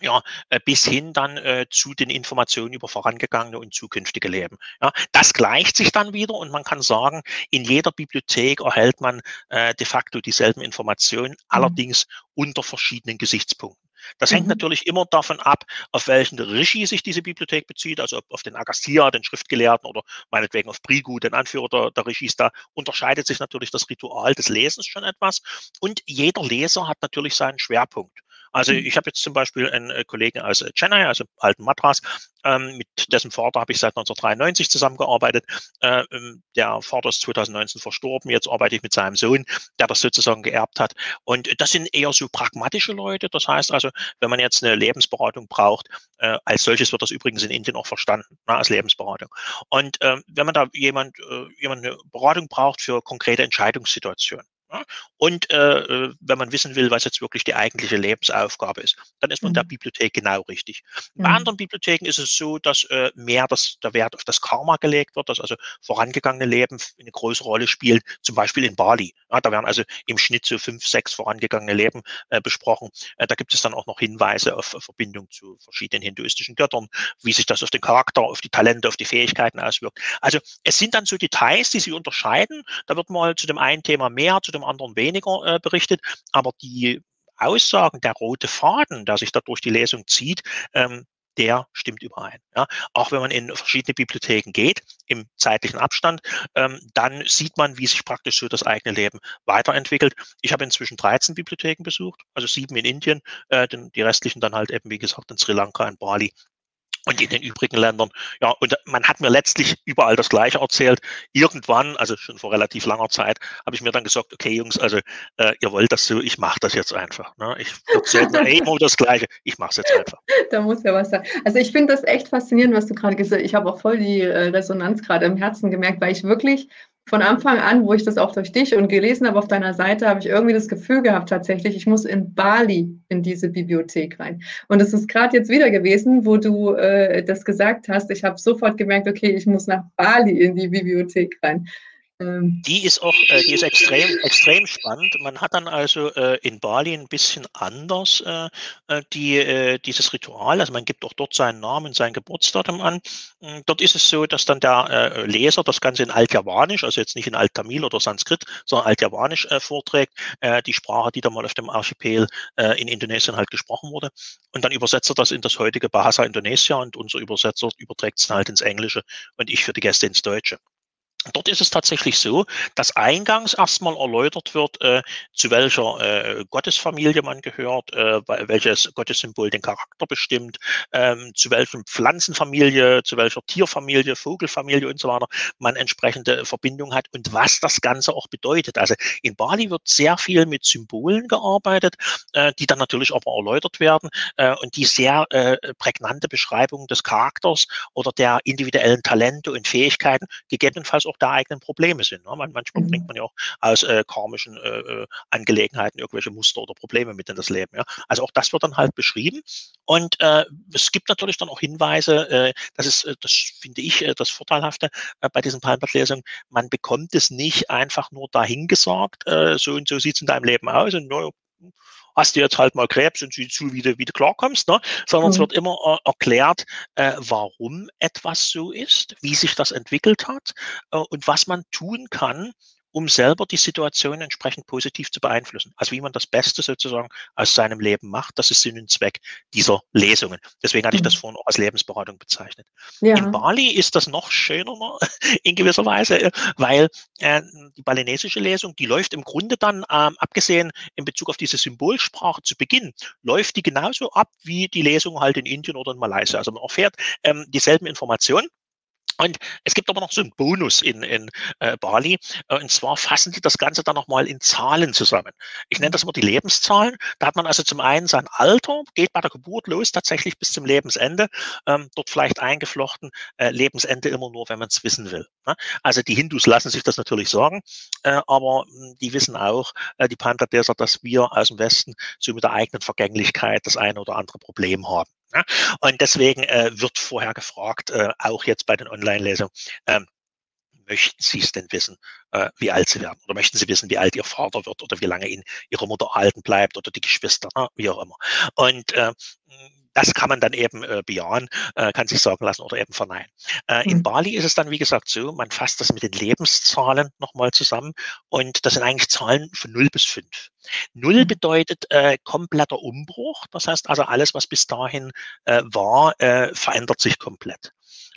ja, äh, bis hin dann äh, zu den Informationen über vorangegangene und zukünftige Leben. Ja, das gleicht sich dann wieder und man kann sagen, in jeder Bibliothek erhält man äh, de facto dieselben Informationen, mhm. allerdings unter verschiedenen Gesichtspunkten. Das hängt mhm. natürlich immer davon ab, auf welchen Regie sich diese Bibliothek bezieht, also auf den Agastia, den Schriftgelehrten oder meinetwegen auf Brigu, den Anführer der, der Regies. Da unterscheidet sich natürlich das Ritual des Lesens schon etwas. Und jeder Leser hat natürlich seinen Schwerpunkt. Also mhm. ich habe jetzt zum Beispiel einen äh, Kollegen aus äh, Chennai, also alten Madras, ähm, mit dessen Vater habe ich seit 1993 zusammengearbeitet. Äh, ähm, der Vater ist 2019 verstorben. Jetzt arbeite ich mit seinem Sohn, der das sozusagen geerbt hat. Und das sind eher so pragmatische Leute. Das heißt also, wenn man jetzt eine Lebensberatung braucht, äh, als solches wird das übrigens in Indien auch verstanden, na, als Lebensberatung. Und äh, wenn man da jemand, äh, jemand eine Beratung braucht für konkrete Entscheidungssituationen, und äh, äh, wenn man wissen will, was jetzt wirklich die eigentliche Lebensaufgabe ist, dann ist man mhm. der Bibliothek genau richtig. Bei mhm. anderen Bibliotheken ist es so, dass äh, mehr das, der Wert auf das Karma gelegt wird, dass also vorangegangene Leben eine große Rolle spielt, zum Beispiel in Bali. Ja, da werden also im Schnitt so fünf, sechs vorangegangene Leben äh, besprochen. Äh, da gibt es dann auch noch Hinweise auf, auf Verbindung zu verschiedenen hinduistischen Göttern, wie sich das auf den Charakter, auf die Talente, auf die Fähigkeiten auswirkt. Also es sind dann so Details, die sich unterscheiden. Da wird mal zu dem einen Thema mehr, zu dem anderen weniger äh, berichtet, aber die Aussagen, der rote Faden, der sich da durch die Lesung zieht, ähm, der stimmt überein. Ja. Auch wenn man in verschiedene Bibliotheken geht, im zeitlichen Abstand, ähm, dann sieht man, wie sich praktisch so das eigene Leben weiterentwickelt. Ich habe inzwischen 13 Bibliotheken besucht, also sieben in Indien, äh, den, die restlichen dann halt eben, wie gesagt, in Sri Lanka, in Bali und in den übrigen Ländern. Ja, und man hat mir letztlich überall das Gleiche erzählt. Irgendwann, also schon vor relativ langer Zeit, habe ich mir dann gesagt, okay, Jungs, also äh, ihr wollt das so, ich mache das jetzt einfach. Ne? Ich erzähle immer das Gleiche, ich mache es jetzt einfach. Da muss ja was sein. Also ich finde das echt faszinierend, was du gerade gesagt hast. Ich habe auch voll die äh, Resonanz gerade im Herzen gemerkt, weil ich wirklich von Anfang an, wo ich das auch durch dich und gelesen habe auf deiner Seite, habe ich irgendwie das Gefühl gehabt, tatsächlich, ich muss in Bali in diese Bibliothek rein. Und es ist gerade jetzt wieder gewesen, wo du äh, das gesagt hast. Ich habe sofort gemerkt, okay, ich muss nach Bali in die Bibliothek rein. Ähm, die ist auch, äh, die ist extrem, extrem spannend. Man hat dann also äh, in Bali ein bisschen anders äh, äh die, äh, dieses Ritual. Also man gibt auch dort seinen Namen, sein Geburtsdatum an. Hm, dort ist es so, dass dann der äh, Leser das Ganze in Altjavanisch, also jetzt nicht in Alt-Tamil oder Sanskrit, sondern Altjavanisch vorträgt, die Sprache, die da mal auf dem Archipel in Indonesien halt gesprochen wurde. Und dann übersetzt er das in das heutige Bahasa Indonesia und unser Übersetzer überträgt es halt ins Englische und ich für die Gäste ins Deutsche. Dort ist es tatsächlich so, dass eingangs erstmal erläutert wird, äh, zu welcher äh, Gottesfamilie man gehört, äh, welches Gottessymbol den Charakter bestimmt, ähm, zu welchem Pflanzenfamilie, zu welcher Tierfamilie, Vogelfamilie und so weiter man entsprechende Verbindung hat und was das Ganze auch bedeutet. Also in Bali wird sehr viel mit Symbolen gearbeitet, äh, die dann natürlich aber erläutert werden äh, und die sehr äh, prägnante Beschreibung des Charakters oder der individuellen Talente und Fähigkeiten gegebenenfalls auch auch der eigenen Probleme sind. Ne? Manchmal mhm. bringt man ja auch aus äh, karmischen äh, äh, Angelegenheiten irgendwelche Muster oder Probleme mit in das Leben. Ja? Also auch das wird dann halt beschrieben. Und äh, es gibt natürlich dann auch Hinweise, äh, das ist, äh, das finde ich, äh, das Vorteilhafte äh, bei diesen Palmblatt-Lesungen, man bekommt es nicht einfach nur dahingesagt, äh, so und so sieht es in deinem Leben aus und no, hast du jetzt halt mal Krebs und sieh zu, wie du wieder klarkommst, ne? sondern mhm. es wird immer äh, erklärt, äh, warum etwas so ist, wie sich das entwickelt hat äh, und was man tun kann, um selber die Situation entsprechend positiv zu beeinflussen. Also wie man das Beste sozusagen aus seinem Leben macht, das ist Sinn und Zweck dieser Lesungen. Deswegen hatte ich das mhm. vorhin auch als Lebensberatung bezeichnet. Ja. In Bali ist das noch schöner in gewisser Weise, äh, weil äh, die balinesische Lesung, die läuft im Grunde dann, ähm, abgesehen in Bezug auf diese Symbolsprache zu Beginn, läuft die genauso ab wie die Lesung halt in Indien oder in Malaysia. Also man erfährt ähm, dieselben Informationen und es gibt aber noch so einen Bonus in, in äh, Bali, äh, und zwar fassen die das Ganze dann nochmal in Zahlen zusammen. Ich nenne das immer die Lebenszahlen. Da hat man also zum einen sein Alter, geht bei der Geburt los, tatsächlich bis zum Lebensende, ähm, dort vielleicht eingeflochten, äh, Lebensende immer nur, wenn man es wissen will. Ne? Also die Hindus lassen sich das natürlich sagen, äh, aber mh, hm, die wissen auch, äh, die Pantadeser, dass wir aus dem Westen so mit der eigenen Vergänglichkeit das eine oder andere Problem haben. Ne? Und deswegen äh, wird vorher gefragt, äh, auch jetzt bei den Online-Lesungen, ähm, möchten Sie es denn wissen, äh, wie alt Sie werden? Oder möchten Sie wissen, wie alt Ihr Vater wird oder wie lange Ihnen Ihre Mutter erhalten bleibt oder die Geschwister, ne? wie auch immer. Und äh, das kann man dann eben äh, bejahen, äh, kann sich sagen lassen oder eben verneinen. Äh, in mhm. Bali ist es dann, wie gesagt, so, man fasst das mit den Lebenszahlen nochmal zusammen und das sind eigentlich Zahlen von 0 bis 5. 0 mhm. bedeutet äh, kompletter Umbruch, das heißt also alles, was bis dahin äh, war, äh, verändert sich komplett.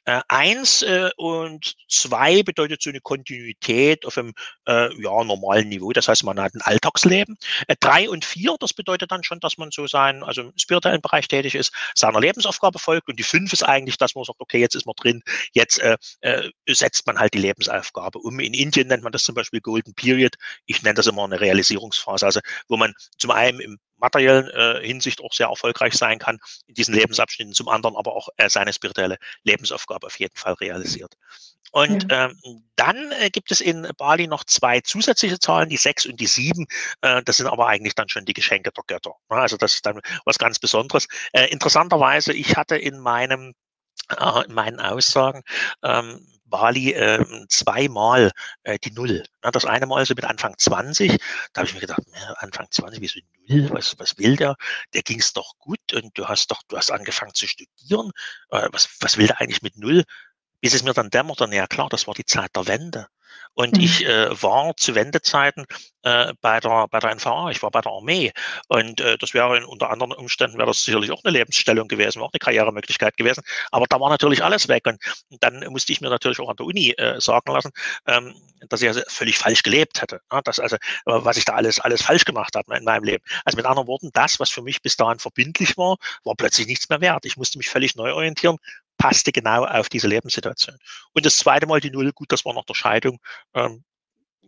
Äh, eins äh, und zwei bedeutet so eine Kontinuität auf einem äh, ja, normalen Niveau. Das heißt, man hat ein Alltagsleben. Äh, drei und vier, das bedeutet dann schon, dass man so sein, also im spirituellen Bereich tätig ist, seiner Lebensaufgabe folgt. Und die fünf ist eigentlich, dass man sagt, okay, jetzt ist man drin, jetzt äh, äh, setzt man halt die Lebensaufgabe um. In Indien nennt man das zum Beispiel Golden Period. Ich nenne das immer eine Realisierungsphase, also wo man zum einen im materiellen äh, Hinsicht auch sehr erfolgreich sein kann in diesen Lebensabschnitten, zum anderen aber auch äh, seine spirituelle Lebensaufgabe auf jeden Fall realisiert. Und ja. ähm, dann äh, gibt es in Bali noch zwei zusätzliche Zahlen, die sechs und die sieben. Äh, das sind aber eigentlich dann schon die Geschenke der Götter. Ne? Also das ist dann was ganz Besonderes. Äh, interessanterweise, ich hatte in meinem äh, in meinen Aussagen ähm, Bali äh, zweimal äh, die Null. Na, das eine Mal so mit Anfang 20, da habe ich mir gedacht, Anfang 20, wieso Null? Was, was will der? Der ging es doch gut und du hast doch, du hast angefangen zu studieren. Äh, was, was will der eigentlich mit Null? Bis es mir dann dämmerte, ja klar, das war die Zeit der Wende. Und mhm. ich äh, war zu Wendezeiten äh, bei, der, bei der NVA, ich war bei der Armee. Und äh, das wäre in, unter anderen Umständen, wäre das sicherlich auch eine Lebensstellung gewesen, auch eine Karrieremöglichkeit gewesen. Aber da war natürlich alles weg. Und, dann musste ich mir natürlich auch an der Uni äh, sagen lassen, ähm, dass ich also völlig falsch gelebt hätte. Ne? Das also, was ich da alles, alles falsch gemacht habe in meinem Leben. Also mit anderen Worten, das, was für mich bis dahin verbindlich war, war plötzlich nichts mehr wert. Ich musste mich völlig neu orientieren passte genau auf diese Lebenssituation. Und das zweite Mal die Null, gut, das war nach der Scheidung. Ähm,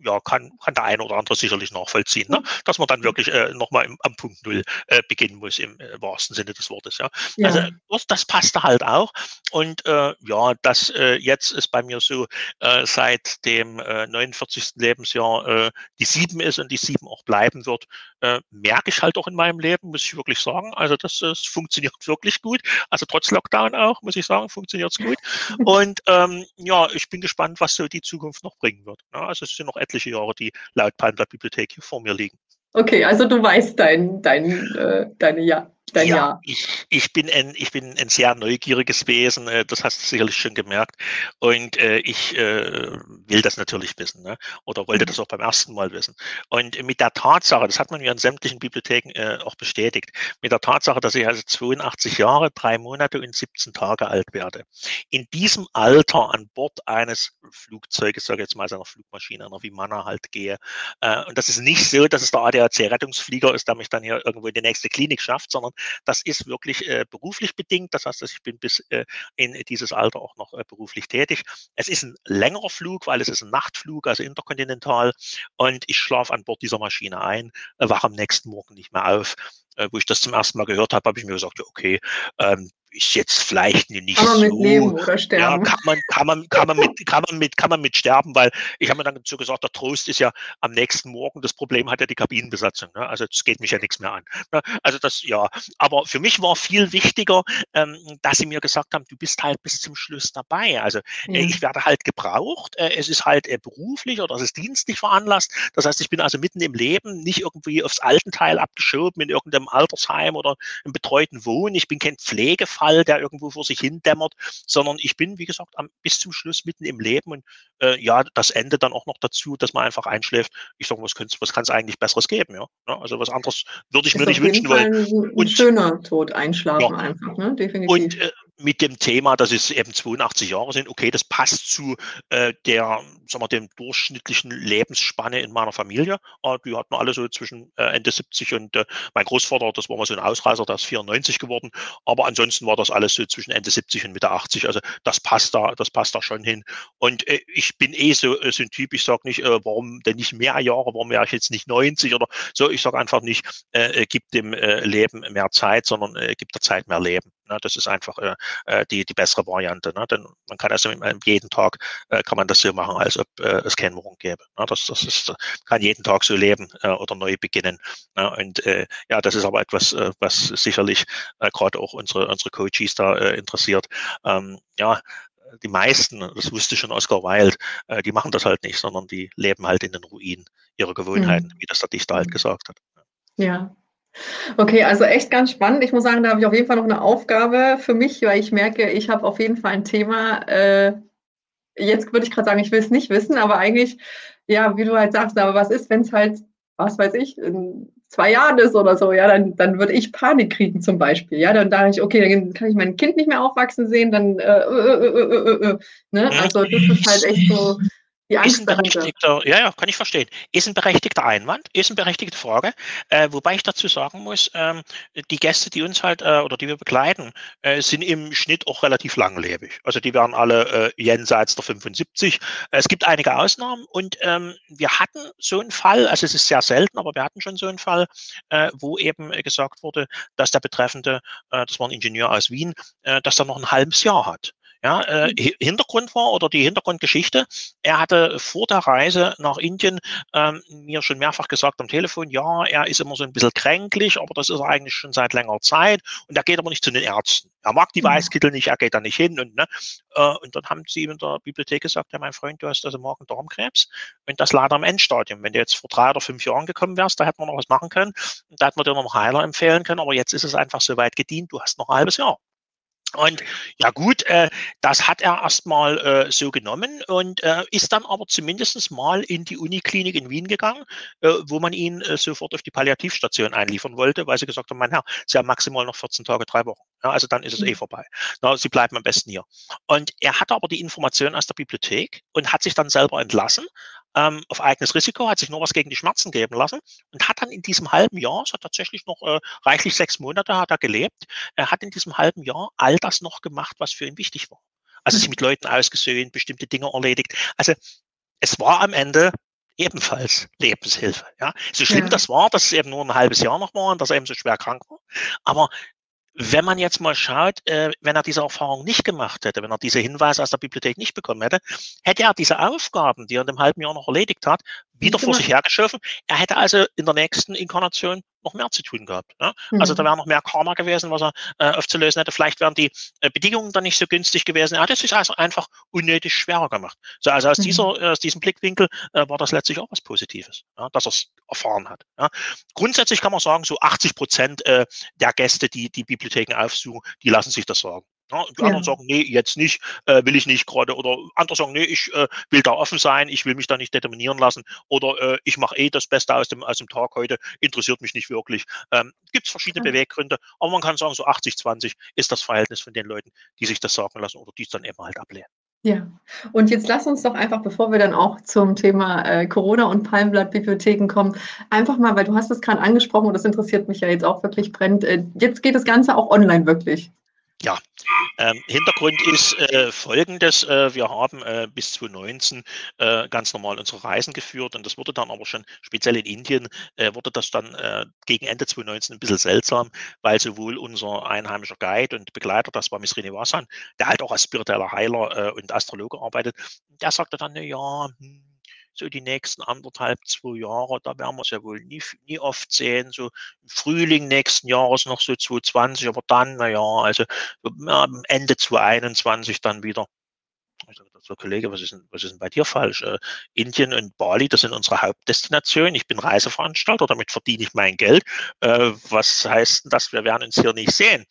ja, kann, kann der eine oder andere sicherlich nachvollziehen, ne? dass man dann wirklich äh, nochmal am Punkt Null äh, beginnen muss, im äh, wahrsten Sinne des Wortes. Ja. ja. Also das, das passte halt auch. Und äh, ja, das äh, jetzt ist bei mir so äh, seit dem äh, 49. Lebensjahr äh, die sieben ist und die sieben auch bleiben wird, äh, merke ich halt auch in meinem Leben, muss ich wirklich sagen. Also das, das funktioniert wirklich gut. Also trotz Lockdown auch, muss ich sagen, funktioniert es gut. Und ähm, ja, ich bin gespannt, was so die Zukunft noch bringen wird. Ja, also es sind noch etliche Jahre, die laut Palmblatt Bibliothek hier vor mir liegen. Okay, also du weißt dein, dein, äh, deine ja dein ja, Jahr. Ich, ich, bin ein, ich bin ein sehr neugieriges Wesen, äh, das hast du sicherlich schon gemerkt. Und äh, ich äh, will das natürlich wissen, ne? oder wollte mhm. das auch beim ersten Mal wissen. Und mit der Tatsache, das hat man ja in sämtlichen Bibliotheken äh, auch bestätigt, mit der Tatsache, dass ich also 82 Jahre, drei Monate und 17 Tage alt werde, in diesem Alter an Bord eines Flugzeuges, sage ich jetzt mal, einer Flugmaschine, einer Vimanna halt gehe. Äh, und das ist nicht so, dass es der ADAC-Rettungsflieger ist, der mich dann hier irgendwo in die nächste Klinik schafft, sondern das ist wirklich äh, beruflich bedingt. Das heißt, ich bin bis äh, in dieses Alter auch noch äh, beruflich tätig. Es ist ein längerer Flug, weil es ist ein Nachtflug, also interkontinental. Und ich schlafe an Bord dieser Maschine ein, äh, wache am nächsten Morgen nicht mehr auf. Äh, wo ich das zum ersten Mal gehört habe, habe ich mir gesagt, okay, ähm, ist jetzt vielleicht nicht kann man so. Mit leben oder sterben. Ja, kann man, kann man, kann man mit, kann man mit, kann man mit sterben, weil ich habe mir dann dazu gesagt, der Trost ist ja am nächsten Morgen. Das Problem hat ja die Kabinenbesatzung. Ne? Also es geht mich ja nichts mehr an. Ne? Also das, ja. Aber für mich war viel wichtiger, ähm, dass sie mir gesagt haben, du bist halt bis zum Schluss dabei. Also mhm. äh, ich werde halt gebraucht. Äh, es ist halt äh, beruflich oder es ist dienstlich veranlasst. Das heißt, ich bin also mitten im Leben, nicht irgendwie aufs Altenteil abgeschoben in irgendeinem Altersheim oder im betreuten Wohnen. Ich bin kein Pflegefall. Fall, der irgendwo vor sich hin dämmert, sondern ich bin, wie gesagt, am, bis zum Schluss mitten im Leben und äh, ja, das Ende dann auch noch dazu, dass man einfach einschläft. Ich sage, was, was kann es eigentlich Besseres geben? Ja? ja? also was anderes würde ich ist mir nicht wünschen wollen. Ein, ein schöner Tod einschlafen ja. einfach, ne? definitiv. Und äh, mit dem Thema, dass es eben 82 Jahre sind, okay, das passt zu äh, der, sagen wir, dem durchschnittlichen Lebensspanne in meiner Familie. Äh, die hatten alle so zwischen äh, Ende 70 und äh, mein Großvater, das war mal so ein Ausreißer, der ist 94 geworden. Aber ansonsten war das alles so zwischen Ende 70 und Mitte 80. Also das passt da, das passt da schon hin. Und äh, ich bin eh so, äh, so ein Typ, ich sage nicht, äh, warum denn nicht mehr Jahre, warum wäre ich jetzt nicht 90 oder so. Ich sage einfach nicht, äh, gibt dem äh, Leben mehr Zeit, sondern äh, gibt der Zeit mehr Leben. Ne? Das ist einfach äh, äh, die, die bessere Variante. Ne? Denn man kann also jeden Tag äh, kann man das so machen, als ob äh, es keinen Morgen gäbe. Ne? Das, das ist, kann jeden Tag so leben äh, oder neu beginnen. Ne? Und äh, ja, das ist aber etwas, äh, was sicherlich äh, gerade auch unsere, unsere Coaches da äh, interessiert. Ähm, ja, die meisten, das wusste schon Oscar Wilde, äh, die machen das halt nicht, sondern die leben halt in den Ruinen ihrer Gewohnheiten, mhm. wie das der Dichter halt mhm. gesagt hat. Ja, Okay, also echt ganz spannend. Ich muss sagen, da habe ich auf jeden Fall noch eine Aufgabe für mich, weil ich merke, ich habe auf jeden Fall ein Thema. Äh, jetzt würde ich gerade sagen, ich will es nicht wissen, aber eigentlich, ja, wie du halt sagst, aber was ist, wenn es halt, was weiß ich, in zwei Jahren ist oder so, ja, dann, dann würde ich Panik kriegen zum Beispiel. Ja, dann dachte ich, okay, dann kann ich mein Kind nicht mehr aufwachsen sehen, dann, äh, äh, äh, äh, ne? Also das ist halt echt so ist ein berechtigter, ja, ja, kann ich verstehen. Ist ein berechtigter Einwand, ist eine berechtigte Frage. Äh, wobei ich dazu sagen muss, ähm, die Gäste, die uns halt äh, oder die wir begleiten, äh, sind im Schnitt auch relativ langlebig. Also die werden alle äh, jenseits der 75. Es gibt einige Ausnahmen und ähm, wir hatten so einen Fall, also es ist sehr selten, aber wir hatten schon so einen Fall, äh, wo eben gesagt wurde, dass der Betreffende, äh, das war ein Ingenieur aus Wien, äh, dass er noch ein halbes Jahr hat. Ja, äh, mhm. Hintergrund war oder die Hintergrundgeschichte, er hatte vor der Reise nach Indien ähm, mir schon mehrfach gesagt am Telefon, ja, er ist immer so ein bisschen kränklich, aber das ist er eigentlich schon seit längerer Zeit und er geht aber nicht zu den Ärzten. Er mag die mhm. Weißkittel nicht, er geht da nicht hin und ne, äh, und dann haben sie in der Bibliothek gesagt, ja, mein Freund, du hast also morgen Darmkrebs und das leider im Endstadium. Wenn du jetzt vor drei oder fünf Jahren gekommen wärst, da hätten wir noch was machen können, da hätten wir dir noch einen Heiler empfehlen können, aber jetzt ist es einfach so weit gedient, du hast noch ein halbes Jahr. Und ja gut, äh, das hat er erstmal äh, so genommen und äh, ist dann aber zumindest mal in die Uniklinik in Wien gegangen, äh, wo man ihn äh, sofort auf die Palliativstation einliefern wollte, weil sie gesagt haben, mein Herr, Sie haben maximal noch 14 Tage, drei Wochen. Ja, also dann ist es eh mhm. vorbei. Na, Sie bleiben am besten hier. Und er hatte aber die Information aus der Bibliothek und hat sich dann selber entlassen, ähm, auf eigenes Risiko, hat sich nur was gegen die Schmerzen geben lassen und hat dann in diesem halben Jahr, es hat tatsächlich noch äh, reichlich sechs Monate hat er gelebt, er hat in diesem halben Jahr all das noch gemacht, was für ihn wichtig war. Also sich mit Leuten ausgesöhnt, bestimmte Dinge erledigt. Also es war am Ende ebenfalls Lebenshilfe. Ja. So schlimm ja. das war, dass es eben nur ein halbes Jahr noch war und dass er eben so schwer krank war. Aber wenn man jetzt mal schaut, äh, wenn er diese Erfahrung nicht gemacht hätte, wenn er diese Hinweise aus der Bibliothek nicht bekommen hätte, hätte er diese Aufgaben, die er in dem halben Jahr noch erledigt hat, wieder vor sich hergeschoben. Er hätte also in der nächsten Inkarnation noch mehr zu tun gehabt. Ne? Mhm. Also da wäre noch mehr Karma gewesen, was er äh, aufzulösen hätte. Vielleicht wären die äh, Bedingungen dann nicht so günstig gewesen. Er hat es sich also einfach unnötig schwerer gemacht. So, also aus, mhm. dieser, äh, aus diesem Blickwinkel äh, war das letztlich auch was Positives, ja, dass er es erfahren hat. Ja? Grundsätzlich kann man sagen, so 80 Prozent äh, der Gäste, die die Bibliotheken aufsuchen, die lassen sich das sagen. Ja, die anderen sagen, nee, jetzt nicht, äh, will ich nicht gerade. Oder andere sagen, nee, ich äh, will da offen sein, ich will mich da nicht determinieren lassen. Oder äh, ich mache eh das Beste aus dem, aus dem Tag heute, interessiert mich nicht wirklich. Ähm, Gibt es verschiedene ja. Beweggründe, aber man kann sagen, so 80-20 ist das Verhältnis von den Leuten, die sich das sagen lassen oder die es dann eben halt ablehnen. Ja, und jetzt lass uns doch einfach, bevor wir dann auch zum Thema äh, Corona und Palmblatt-Bibliotheken kommen, einfach mal, weil du hast es gerade angesprochen und das interessiert mich ja jetzt auch wirklich brennend. Äh, jetzt geht das Ganze auch online wirklich. Ja, ähm, Hintergrund ist äh, folgendes. Äh, wir haben äh, bis 2019 äh, ganz normal unsere Reisen geführt und das wurde dann aber schon, speziell in Indien, äh, wurde das dann äh, gegen Ende 2019 ein bisschen seltsam, weil sowohl unser einheimischer Guide und Begleiter, das war Miss Srinivasan, der halt auch als spiritueller Heiler und Astrologe arbeitet, der sagte dann, ja, hm, so die nächsten anderthalb, zwei Jahre, da werden wir es ja wohl nie, nie oft sehen, so im Frühling nächsten Jahres noch so 2020, aber dann, naja, also ja, Ende 2021 dann wieder. Sage, so Kollege, was ist, denn, was ist denn bei dir falsch? Äh, Indien und Bali, das sind unsere Hauptdestinationen. Ich bin Reiseveranstalter, damit verdiene ich mein Geld. Äh, was heißt denn das? Wir werden uns hier nicht sehen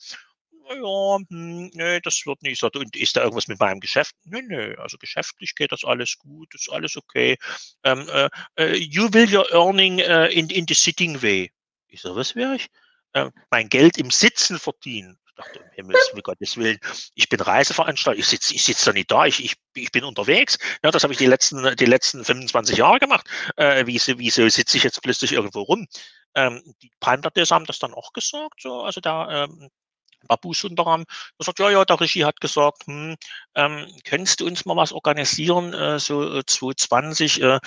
ja, hm, nee, das wird nicht so. Und ist da irgendwas mit meinem Geschäft? Nö, nö, also geschäftlich geht das alles gut, ist alles okay. Ähm, äh, äh you will your earning uh, in, in the sitting way. Ich so, was wäre ich? Äh, mein Geld im Sitzen verdienen. Ich dachte, um Himmels, um Gottes Willen, ich bin Reiseveranstalter, ich sitze ich sitz da nicht da, ich, ich, ich bin unterwegs. Ja, das habe ich die letzten, die letzten 25 Jahre gemacht. Äh, wieso, wieso sitze ich jetzt plötzlich irgendwo rum? Ähm, die Palmblattleser haben das dann auch gesagt, so, also da, ähm, Babu Sundaram, der sagt, ja, ja, der Regie hat gesagt, hm, ähm, könntest du uns mal was organisieren, äh, so 2020, äh, äh,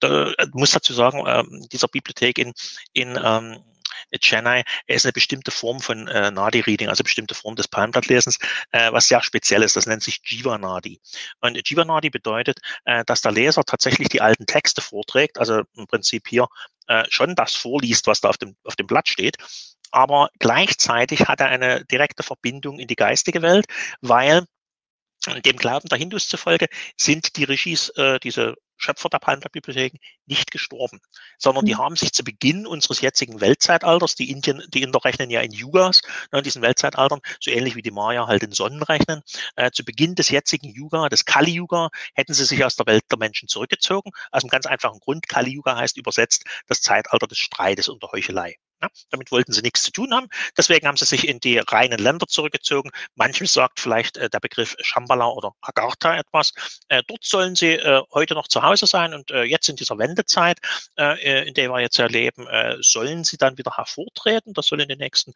da, äh, muss dazu sagen, äh, dieser Bibliothek in, in ähm, Chennai ist eine bestimmte Form von äh, Nadi-Reading, also bestimmte Form des Palmblattlesens, äh, was sehr speziell ist. Das nennt sich Jiva-Nadi. Und Jiva-Nadi bedeutet, äh, dass der Leser tatsächlich die alten Texte vorträgt, also im Prinzip hier äh, schon das vorliest, was da auf dem, auf dem Blatt steht aber gleichzeitig hat er eine direkte Verbindung in die geistige Welt, weil dem Glauben der Hindus zufolge sind die Regis, äh, diese Schöpfer der Palmblattbibliotheken, nicht gestorben, sondern die mhm. haben sich zu Beginn unseres jetzigen Weltzeitalters, die Indien, die Inder rechnen ja in Yugas, ne, in diesen Weltzeitaltern, so ähnlich wie die Maya halt in Sonnen rechnen, äh, zu Beginn des jetzigen Yuga, des Kali-Yuga, hätten sie sich aus der Welt der Menschen zurückgezogen, aus einem ganz einfachen Grund. Kali-Yuga heißt übersetzt das Zeitalter des Streites und der Heuchelei. Ja, damit wollten sie nichts zu tun haben. Deswegen haben sie sich in die reinen Länder zurückgezogen. Manchem sagt vielleicht äh, der Begriff Shambhala oder Agartha etwas. Äh, dort sollen sie äh, heute noch zu Hause sein und äh, jetzt in dieser Wendezeit, äh, äh, in der wir jetzt erleben, sollen sie dann wieder hervortreten. Das soll in den nächsten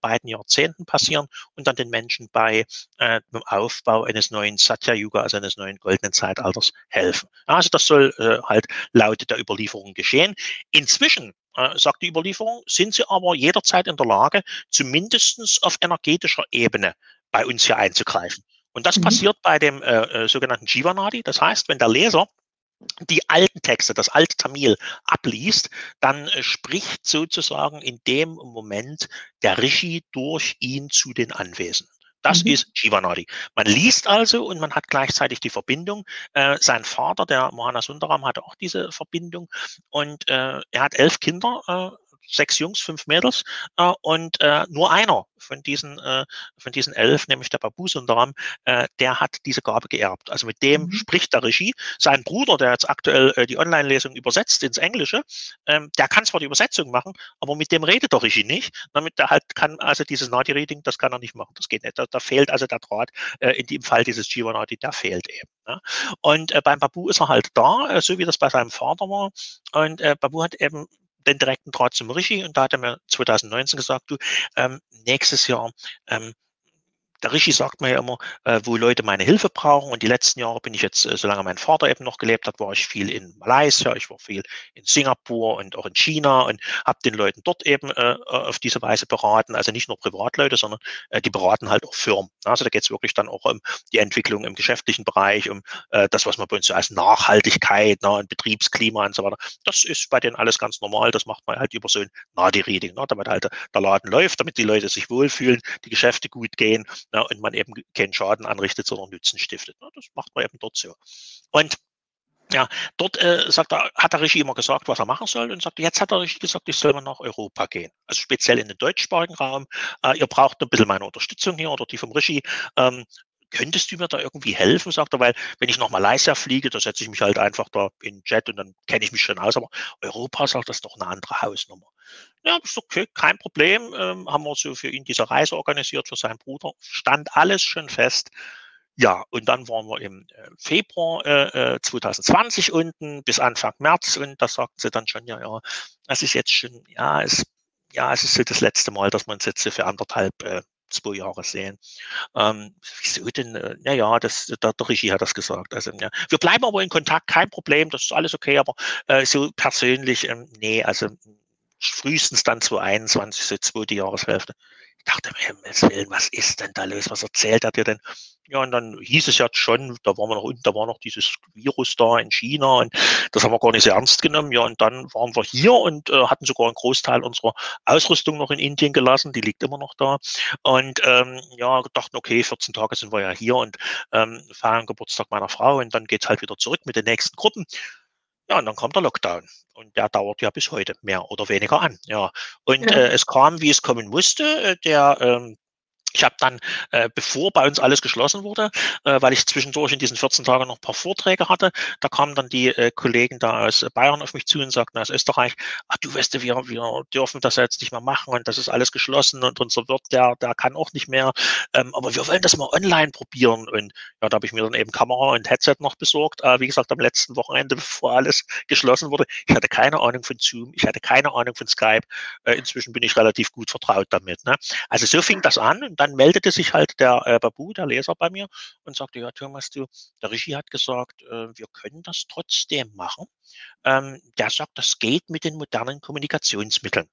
beiden Jahrzehnten passieren und dann den Menschen bei dem Aufbau eines neuen Satya-Yuga, also eines neuen goldenen Zeitalters, helfen. Also das soll halt laut der Überlieferung geschehen. Inzwischen äh, sagt die Überlieferung, sind sie aber jederzeit in der Lage, zumindestens auf energetischer Ebene bei uns hier einzugreifen. Und das mhm. passiert bei dem äh, äh, sogenannten Jivanadi. Das heißt, wenn der Leser die alten Texte, das alte Tamil abliest, dann äh, spricht sozusagen in dem Moment der Rishi durch ihn zu den Anwesenden. Das mhm. ist Jivanadi. Man liest also und man hat gleichzeitig die Verbindung. Äh, sein Vater, der Mohana Sundaram, hatte auch diese Verbindung und äh, er hat elf Kinder. Sechs Jungs, fünf Mädels äh, und äh, nur einer von diesen, äh, von diesen elf, nämlich der Babu Sundaram, äh, der hat diese Gabe geerbt. Also mit dem mhm. spricht der Regie. Sein Bruder, der jetzt aktuell äh, die Online-Lesung übersetzt ins Englische, ähm, der kann zwar die Übersetzung machen, aber mit dem redet der Regie nicht. Damit der halt kann, also dieses Nadi-Reading, das kann er nicht machen. Das geht nicht. Da, da fehlt also der Draht. Äh, in dem Fall dieses Jivanadi, der fehlt eben. Ne? Und äh, beim Babu ist er halt da, äh, so wie das bei seinem Vater war. Und äh, Babu hat eben den direkten Draht zum Rishi und da hat er mir 2019 gesagt, du, ähm, nächstes Jahr ähm, der Rishi sagt mir ja immer, äh, wo Leute meine Hilfe brauchen. Und die letzten Jahre bin ich jetzt, äh, solange mein Vater eben noch gelebt hat, war ich viel in Malaysia, ich war viel in Singapur und auch in China und habe den Leuten dort eben äh, auf diese Weise beraten. Also nicht nur Privatleute, sondern äh, die beraten halt auch Firmen. Also da geht es wirklich dann auch um die Entwicklung im geschäftlichen Bereich, um äh, das, was man bei uns so als Nachhaltigkeit ne, und Betriebsklima und so weiter. Das ist bei denen alles ganz normal. Das macht man halt über so ein Nadi-Reading, ne, damit halt der Laden läuft, damit die Leute sich wohlfühlen, die Geschäfte gut gehen ja, und man eben keinen Schaden anrichtet, sondern Nützen stiftet. Ja, das macht man eben dort so. Und ja, dort äh, sagt er, hat der Regie immer gesagt, was er machen soll und sagt, jetzt hat er Regie gesagt, ich soll mal nach Europa gehen. Also speziell in den deutschsprachigen Raum. Äh, ihr braucht ein bisschen meine Unterstützung hier oder die vom Regie. Ähm, könntest du mir da irgendwie helfen, sagt er, weil wenn ich nach Malaysia fliege, da setze ich mich halt einfach da in Jet und dann kenne ich mich schon aus, aber Europa sagt, das ist doch eine andere Hausnummer. Ja, ist okay, kein Problem, ähm, haben wir so für ihn diese Reise organisiert, für seinen Bruder, stand alles schon fest. Ja, und dann waren wir im äh, Februar äh, 2020 äh, unten bis Anfang März und da sagten sie dann schon, ja, ja, das ist jetzt schon, ja, es, ja, es ist so das letzte Mal, dass wir uns jetzt für anderthalb äh, zwei Jahre sehen. Ähm, wieso denn? Äh, naja, das, der, der Regie hat das gesagt. Also, ja. Wir bleiben aber in Kontakt, kein Problem, das ist alles okay, aber äh, so persönlich, ähm, nee, also frühestens dann 2021, so zweite Jahreshälfte. Ich dachte Himmels Willen, was ist denn da los? Was erzählt er dir denn? Ja, und dann hieß es ja schon, da waren wir noch unten, da war noch dieses Virus da in China und das haben wir gar nicht so ernst genommen. Ja, und dann waren wir hier und äh, hatten sogar einen Großteil unserer Ausrüstung noch in Indien gelassen, die liegt immer noch da. Und ähm, ja, dachten, okay, 14 Tage sind wir ja hier und ähm, feiern Geburtstag meiner Frau und dann geht's halt wieder zurück mit den nächsten Gruppen. Ja, und dann kam der Lockdown. Und der dauert ja bis heute mehr oder weniger an. Ja. Und ja. Äh, es kam, wie es kommen musste. Äh, der ähm, ich habe dann, äh, bevor bei uns alles geschlossen wurde, äh, weil ich zwischendurch in diesen 14 Tagen noch ein paar Vorträge hatte, da kamen dann die äh, Kollegen da aus Bayern auf mich zu und sagten aus Österreich, ach du weißt, wir, wir dürfen das jetzt nicht mehr machen und das ist alles geschlossen und unser Wirt, der, der kann auch nicht mehr, ähm, aber wir wollen das mal online probieren. Und ja, da habe ich mir dann eben Kamera und Headset noch besorgt. Äh, wie gesagt, am letzten Wochenende, bevor alles geschlossen wurde. Ich hatte keine Ahnung von Zoom, ich hatte keine Ahnung von Skype. Äh, inzwischen bin ich relativ gut vertraut damit. Ne? Also so fing das an dann meldete sich halt der äh, Babu, der Leser bei mir und sagte, ja Thomas, du, der Regie hat gesagt, äh, wir können das trotzdem machen. Ähm, der sagt, das geht mit den modernen Kommunikationsmitteln.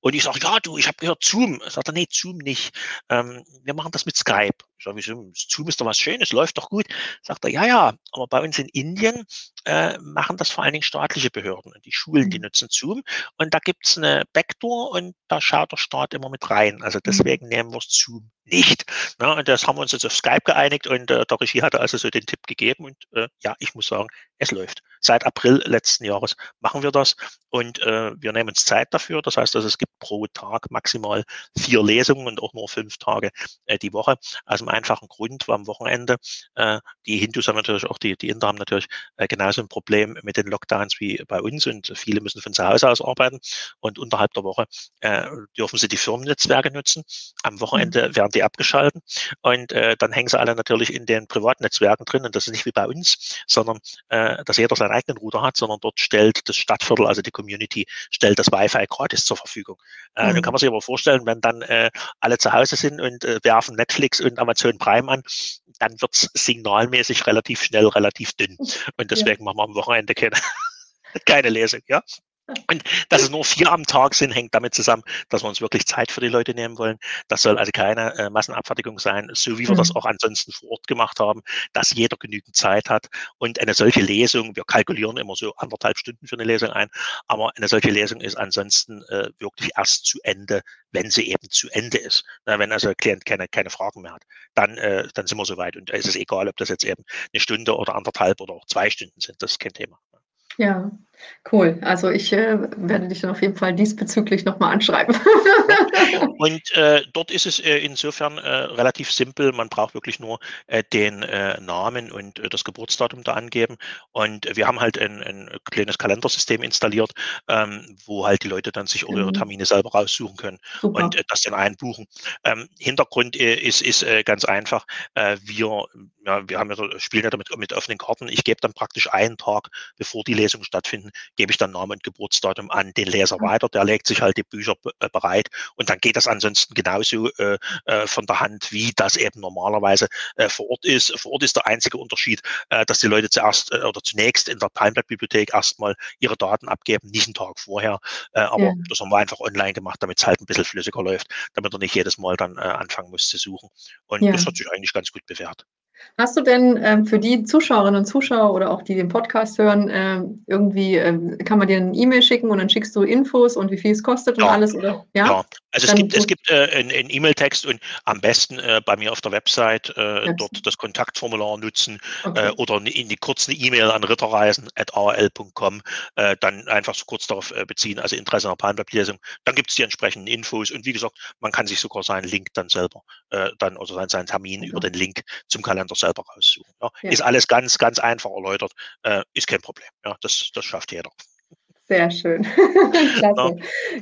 Und ich sage, ja, du, ich habe gehört Zoom. Sagt er, nee, Zoom nicht. Ähm, wir machen das mit Skype. Ich sage, wieso? Zoom ist doch was Schönes, läuft doch gut. Sagt er, ja, ja, aber bei uns in Indien äh, machen das vor allen Dingen staatliche Behörden. Und die Schulen, die mhm. nutzen Zoom. Und da gibt's eine Backdoor und da schaut der Staat immer mit rein. Also mhm. deswegen nehmen wir Zoom nicht. Na, und das haben wir uns jetzt auf Skype geeinigt und äh, der Regie hatte also so den Tipp gegeben. Und äh, ja, ich muss sagen, es läuft. Seit April letzten Jahres machen wir das und äh, wir nehmen uns Zeit dafür. Das heißt, also, es gibt pro Tag maximal vier Lesungen und auch nur fünf Tage äh, die Woche. Aus dem einfachen Grund, weil am Wochenende äh, die Hindus haben natürlich auch, die, die Inder haben natürlich äh, genauso ein Problem mit den Lockdowns wie bei uns und viele müssen von zu Hause aus arbeiten und unterhalb der Woche äh, dürfen sie die Firmennetzwerke nutzen. Am Wochenende mhm. werden die abgeschalten und äh, dann hängen sie alle natürlich in den Privatnetzwerken drin und das ist nicht wie bei uns, sondern äh, dass jeder seinen eigenen Router hat, sondern dort stellt das Stadtviertel, also die Community, stellt das Wi-Fi gratis zur Verfügung. Äh, mhm. Dann kann man sich aber vorstellen, wenn dann äh, alle zu Hause sind und äh, werfen Netflix und Amazon Prime an, dann wird's signalmäßig relativ schnell relativ dünn. Und deswegen ja. machen wir am Wochenende keine, keine Lesung, ja. Und dass es nur vier am Tag sind, hängt damit zusammen, dass wir uns wirklich Zeit für die Leute nehmen wollen. Das soll also keine äh, Massenabfertigung sein, so wie wir mhm. das auch ansonsten vor Ort gemacht haben, dass jeder genügend Zeit hat. Und eine solche Lesung, wir kalkulieren immer so anderthalb Stunden für eine Lesung ein, aber eine solche Lesung ist ansonsten äh, wirklich erst zu Ende, wenn sie eben zu Ende ist. Na, wenn also der Klient keine, keine Fragen mehr hat, dann, äh, dann sind wir soweit. Und es ist egal, ob das jetzt eben eine Stunde oder anderthalb oder auch zwei Stunden sind, das ist kein Thema. Ja, Cool. Also ich äh, werde dich dann auf jeden Fall diesbezüglich nochmal anschreiben. Und äh, dort ist es äh, insofern äh, relativ simpel. Man braucht wirklich nur äh, den äh, Namen und das Geburtsdatum da angeben. Und wir haben halt ein, ein kleines Kalendersystem installiert, ähm, wo halt die Leute dann sich ihre mhm. Termine selber raussuchen können Super. und das dann einbuchen. Ähm, Hintergrund ist, ist ganz einfach. wir, ja, wir haben ja, spielen ja damit mit offenen Karten. Ich gebe dann praktisch einen Tag, bevor die Lesungen stattfinden, gebe ich dann Namen und Geburtsdatum an den Leser mhm. weiter. Der legt sich halt die Bücher äh, bereit und dann geht das ansonsten genauso äh, äh, von der Hand, wie das eben normalerweise äh, vor Ort ist. Vor Ort ist der einzige Unterschied, äh, dass die Leute zuerst äh, oder zunächst in der Palmblatt-Bibliothek erstmal ihre Daten abgeben, nicht einen Tag vorher. Äh, aber ja. das haben wir einfach online gemacht, damit es halt ein bisschen flüssiger läuft, damit er nicht jedes Mal dann äh, anfangen muss zu suchen. Und ja. das hat sich eigentlich ganz gut bewährt. Hast du denn ähm, für die Zuschauerinnen und Zuschauer oder auch die den Podcast hören, ähm, irgendwie ähm, kann man dir eine E-Mail schicken und dann schickst du Infos und wie viel es kostet und alles? Oder? Ja, ja. also es gibt, es gibt äh, einen E-Mail-Text und am besten äh, bei mir auf der Website äh, dort das Kontaktformular nutzen okay. Äh, oder in die kurze E-Mail an ritterreisen.arl.com äh, dann einfach so kurz darauf äh, beziehen, also Interesse an der Palmblattlesung. Dann gibt es die entsprechenden Infos und wie gesagt, man kann sich sogar seinen Link dann selber dann seinen, seinen Termin okay. über den Link zum Kalender doch selber raussuchen. Ja. Ja. Ist alles ganz, ganz einfach erläutert, äh, ist kein Problem. Ja, das, das schafft jeder. Sehr schön. Klasse.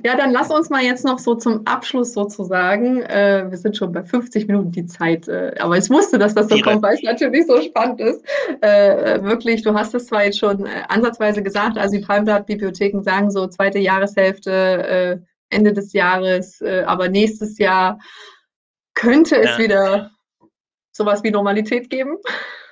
Ja. dann lass uns mal jetzt noch so zum Abschluss sozusagen. Äh, wir sind schon bei 50 Minuten die Zeit, äh, aber ich wusste, dass das so Ihre. kommt, weil es natürlich so spannend ist. Äh, wirklich, du hast es zwar jetzt schon äh, ansatzweise gesagt, also die Palmblatt-Bibliotheken sagen so zweite Jahreshälfte, äh, Ende des Jahres, äh, aber nächstes Jahr könnte es ja. wieder sowas wie Normalität geben?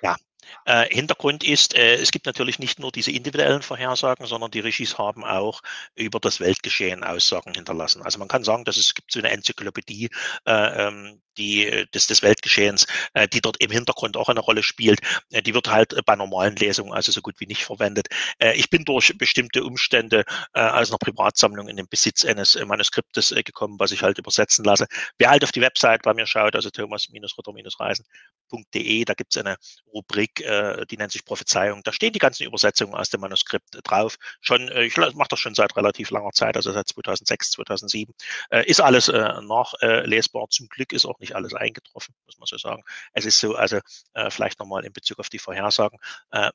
Ja, äh, Hintergrund ist, äh, es gibt natürlich nicht nur diese individuellen Vorhersagen, sondern die Regis haben auch über das Weltgeschehen Aussagen hinterlassen. Also man kann sagen, dass es gibt so eine Enzyklopädie, äh, ähm, die, des, des Weltgeschehens, äh, die dort im Hintergrund auch eine Rolle spielt. Äh, die wird halt bei normalen Lesungen also so gut wie nicht verwendet. Äh, ich bin durch bestimmte Umstände äh, aus einer Privatsammlung in den Besitz eines äh, Manuskriptes äh, gekommen, was ich halt übersetzen lasse. Wer halt auf die Website bei mir schaut, also thomas-ritter-reisen.de, da gibt es eine Rubrik, äh, die nennt sich Prophezeiung. Da stehen die ganzen Übersetzungen aus dem Manuskript drauf. Schon, äh, ich mache das schon seit relativ langer Zeit, also seit 2006, 2007. Äh, ist alles äh, nachlesbar. Zum Glück ist auch nicht alles eingetroffen, muss man so sagen. Es ist so, also äh, vielleicht nochmal in Bezug auf die Vorhersagen. Äh,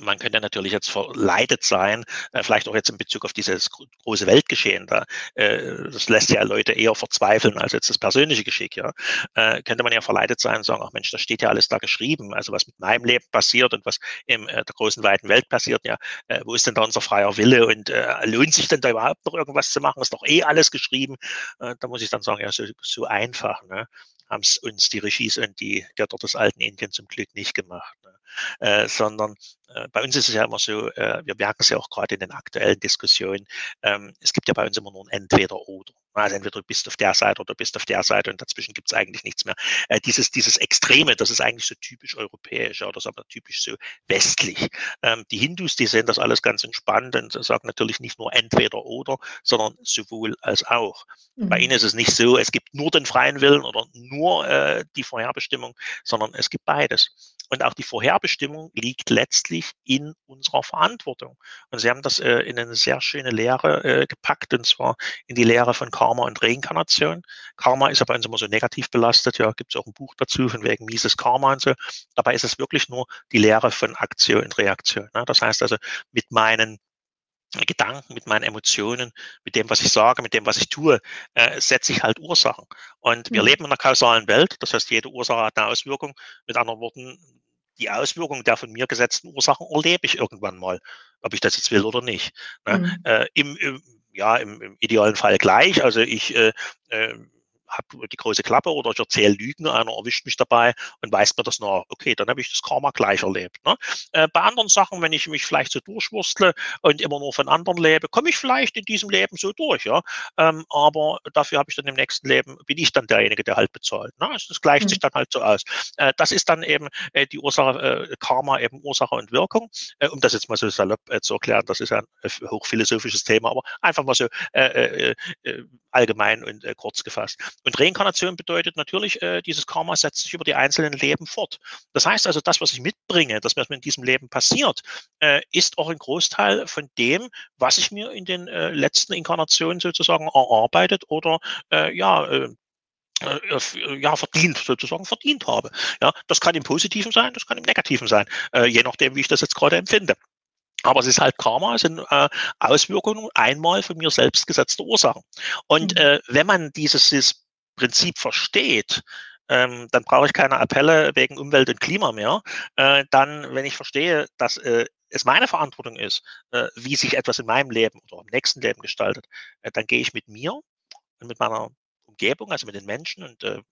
man könnte natürlich jetzt verleitet sein, äh, vielleicht auch jetzt in Bezug auf dieses große Weltgeschehen da. Äh, das lässt ja Leute eher verzweifeln als jetzt das persönliche Geschick, ja. Äh, könnte man ja verleitet sein und sagen, ach Mensch, da steht ja alles da geschrieben. Also was mit meinem Leben passiert und was in der großen, weiten Welt passiert, ja. Wo ist denn da unser freier Wille und lohnt sich denn da überhaupt noch irgendwas zu machen? Ist doch eh alles geschrieben. Da muss ich dann sagen, ja, so, so einfach, ne haben es uns die Regis und die Götter des alten Indien zum Glück nicht gemacht. Ne? Äh, sondern äh, bei uns ist es ja immer so, äh, wir merken es ja auch gerade in den aktuellen Diskussionen, ähm, es gibt ja bei uns immer nur ein Entweder-Oder. Also entweder du bist auf der Seite oder du bist auf der Seite und dazwischen gibt es eigentlich nichts mehr. Äh, dieses, dieses Extreme, das ist eigentlich so typisch europäisch oder sagen wir typisch so westlich. Ähm, die Hindus, die sehen das alles ganz entspannt und sagen natürlich nicht nur entweder oder, sondern sowohl als auch. Mhm. Bei ihnen ist es nicht so, es gibt nur den freien Willen oder nur äh, die Vorherbestimmung, sondern es gibt beides. Und auch die Vorherbestimmung liegt letztlich in unserer Verantwortung. Und Sie haben das äh, in eine sehr schöne Lehre äh, gepackt, und zwar in die Lehre von Karma und Reinkarnation. Karma ist ja bei uns immer so negativ belastet. Ja, gibt es auch ein Buch dazu von wegen mieses Karma und so. Dabei ist es wirklich nur die Lehre von Aktion und Reaktion. Ne? Das heißt also, mit meinen Gedanken, mit meinen Emotionen, mit dem, was ich sage, mit dem, was ich tue, äh, setze ich halt Ursachen. Und wir mhm. leben in einer kausalen Welt, das heißt, jede Ursache hat eine Auswirkung. Mit anderen Worten, die Auswirkungen der von mir gesetzten Ursachen erlebe ich irgendwann mal, ob ich das jetzt will oder nicht. Ne? Mhm. Äh, im, im, ja, im, im, idealen Fall gleich. Also ich äh, äh, habe die große Klappe oder ich erzähle Lügen, einer erwischt mich dabei und weist mir das nach. Okay, dann habe ich das Karma gleich erlebt. Ne? Äh, bei anderen Sachen, wenn ich mich vielleicht so durchwurstle und immer nur von anderen lebe, komme ich vielleicht in diesem Leben so durch, ja. Ähm, aber dafür habe ich dann im nächsten Leben, bin ich dann derjenige, der halt bezahlt. Ne? Also das gleicht mhm. sich dann halt so aus. Äh, das ist dann eben äh, die Ursache, äh, Karma eben Ursache und Wirkung. Äh, um das jetzt mal so salopp äh, zu erklären, das ist ja ein hochphilosophisches Thema, aber einfach mal so allgemein und kurz gefasst. Und Reinkarnation bedeutet natürlich, äh, dieses Karma setzt sich über die einzelnen Leben fort. Das heißt also, das, was ich mitbringe, das, was mir in diesem Leben passiert, äh, ist auch ein Großteil von dem, was ich mir in den äh, letzten Inkarnationen sozusagen erarbeitet oder äh, ja, äh, äh, ja, verdient, sozusagen verdient habe. Ja, das kann im Positiven sein, das kann im Negativen sein, je nachdem, wie ich das jetzt gerade empfinde. Aber es ist halt Karma, es sind äh, Auswirkungen einmal von mir selbst gesetzter Ursachen. Und mhm. äh, wenn man dieses, dieses Prinzip versteht, ähm, dann brauche ich keine Appelle wegen Umwelt und Klima mehr. Äh, dann, wenn ich verstehe, dass äh, es meine Verantwortung ist, äh, wie sich etwas in meinem Leben oder im nächsten Leben gestaltet, äh, dann gehe ich mit mir und mit meiner Umgebung, also mit den Menschen und äh,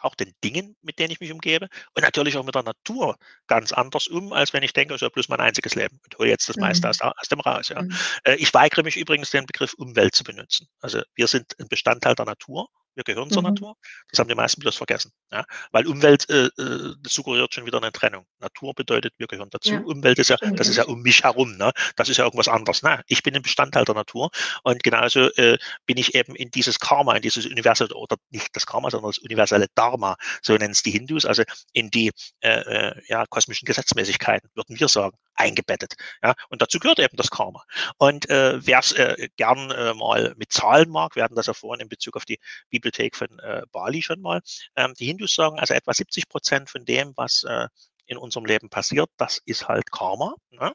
auch den Dingen, mit denen ich mich umgebe und natürlich auch mit der Natur ganz anders um, als wenn ich denke, es ist ja bloß mein einziges Leben und hole jetzt das meiste mhm. aus, aus, dem raus. Ja. Mhm. Äh, ich weigere mich übrigens, den Begriff Umwelt zu benutzen. Also wir sind ein Bestandteil der Natur wir gehören zur mhm. Natur. Das haben die meisten bloß vergessen. Ja? Weil Umwelt äh, äh, suggeriert schon wieder eine Trennung. Natur bedeutet, wir gehören dazu. Ja. Umwelt ist ja, das ist ja um mich herum. Ne? Das ist ja irgendwas anderes. Ne? Ich bin ein Bestandteil der Natur und genauso äh, bin ich eben in dieses Karma, in dieses universelle, oder nicht das Karma, sondern das universelle Dharma, so nennen es die Hindus, also in die äh, äh, ja, kosmischen Gesetzmäßigkeiten, würden wir sagen eingebettet. Ja? Und dazu gehört eben das Karma. Und äh, wer es äh, gern äh, mal mit Zahlen mag, hatten das ja vorhin in Bezug auf die Bibliothek von äh, Bali schon mal. Ähm, die Hindus sagen also etwa 70 Prozent von dem, was äh, in unserem Leben passiert, das ist halt Karma. Ne?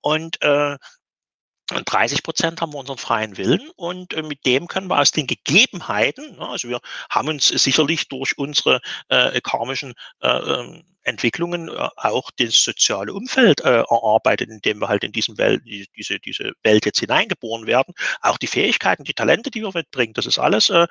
Und äh, 30 Prozent haben wir unseren freien Willen und äh, mit dem können wir aus den Gegebenheiten, ne, also wir haben uns sicherlich durch unsere äh, karmischen äh, ähm, Entwicklungen äh, auch das soziale Umfeld äh, erarbeitet, indem wir halt in diesem Welt, diese, diese Welt jetzt hineingeboren werden. Auch die Fähigkeiten, die Talente, die wir mitbringen, das ist alles äh,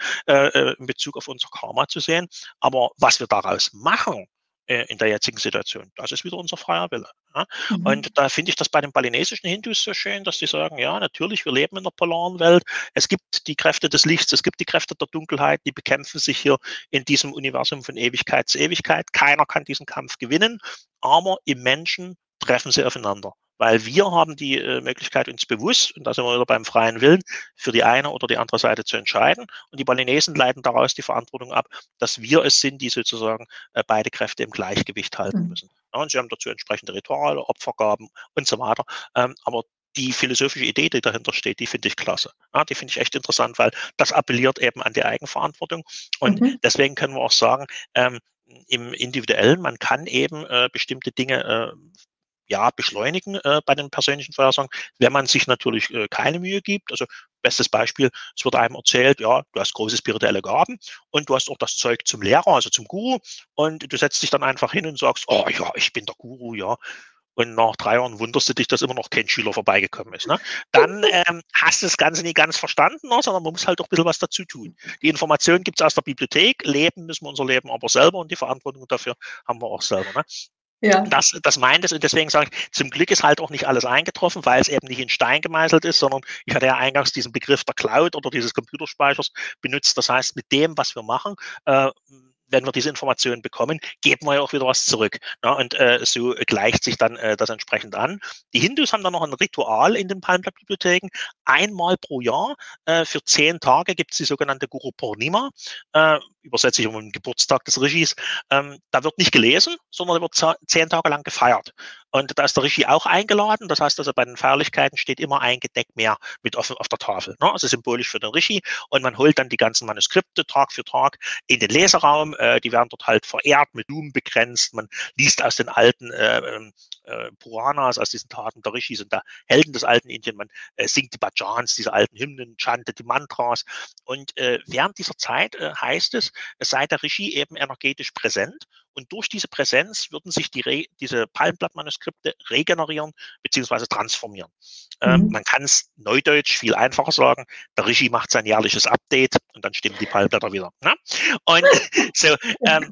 in Bezug auf unser Karma zu sehen. Aber was wir daraus machen, äh, in der jetzigen Situation. Das ist wieder unser freier Wille. Ja? Mhm. Und da finde ich das bei den balinesischen Hindus so schön, dass sie sagen, ja, natürlich, wir leben in der polaren Welt. Es gibt die Kräfte des Lichts, es gibt die Kräfte der Dunkelheit, die bekämpfen sich hier in diesem Universum von Ewigkeit zu Ewigkeit. Keiner kann diesen Kampf gewinnen, aber im Menschen treffen sie aufeinander weil wir haben die äh, Möglichkeit, uns bewusst, und da sind wir wieder beim freien Willen, für die eine oder die andere Seite zu entscheiden. Und die Balinesen leiten daraus die Verantwortung ab, dass wir es sind, die sozusagen äh, beide Kräfte im Gleichgewicht halten mhm. müssen. Ja, und sie haben dazu entsprechende Rituale, Opfergaben und so weiter. Ähm, aber die philosophische Idee, die dahinter steht, die finde ich klasse. Ja, die finde ich echt interessant, weil das appelliert eben an die Eigenverantwortung. Und mhm. deswegen können wir auch sagen, ähm, im Individuellen, man kann eben äh, bestimmte Dinge äh, ja, beschleunigen äh, bei den persönlichen Vorhersagen, wenn man sich natürlich äh, keine Mühe gibt. Also bestes Beispiel, es wird einem erzählt, ja, du hast große spirituelle Gaben und du hast auch das Zeug zum Lehrer, also zum Guru und du setzt dich dann einfach hin und sagst, oh ja, ich bin der Guru, ja. Und nach drei Jahren wunderst du dich, dass immer noch kein Schüler vorbeigekommen ist. Ne? Dann ähm, hast du das Ganze nicht ganz verstanden, ne? sondern man muss halt auch ein bisschen was dazu tun. Die Informationen gibt es aus der Bibliothek, leben müssen wir unser Leben aber selber und die Verantwortung dafür haben wir auch selber. Ne? Ja. Das, das meint es und deswegen sage ich, zum Glück ist halt auch nicht alles eingetroffen, weil es eben nicht in Stein gemeißelt ist, sondern ich hatte ja eingangs diesen Begriff der Cloud oder dieses Computerspeichers benutzt. Das heißt, mit dem, was wir machen, äh, wenn wir diese Informationen bekommen, geben wir ja auch wieder was zurück. Ja, und äh, so gleicht sich dann äh, das entsprechend an. Die Hindus haben dann noch ein Ritual in den Palmblatt-Bibliotheken. Einmal pro Jahr äh, für zehn Tage gibt es die sogenannte Guru Purnima. Äh, übersetze ich um den Geburtstag des Regis. Ähm, da wird nicht gelesen, sondern da wird zehn Tage lang gefeiert. Und da ist der Regie auch eingeladen. Das heißt also, bei den Feierlichkeiten steht immer ein Gedeck mehr mit auf, auf der Tafel. Ne? Also symbolisch für den Regie. Und man holt dann die ganzen Manuskripte Tag für Tag in den Leseraum. Äh, die werden dort halt verehrt, mit Blumen begrenzt. Man liest aus den alten äh, ähm, äh, Puranas, aus diesen Taten der Rishis und der Helden des alten Indien. Man äh, singt die Bhajans, diese alten Hymnen, chantet die Mantras. Und äh, während dieser Zeit äh, heißt es, es sei der Rishi eben energetisch präsent und durch diese Präsenz würden sich die Re diese Palmblattmanuskripte regenerieren bzw. transformieren. Ähm, mhm. man kann es neudeutsch viel einfacher sagen. Der Rishi macht sein jährliches Update und dann stimmen die Palmblätter wieder. Ne? Und so, ähm,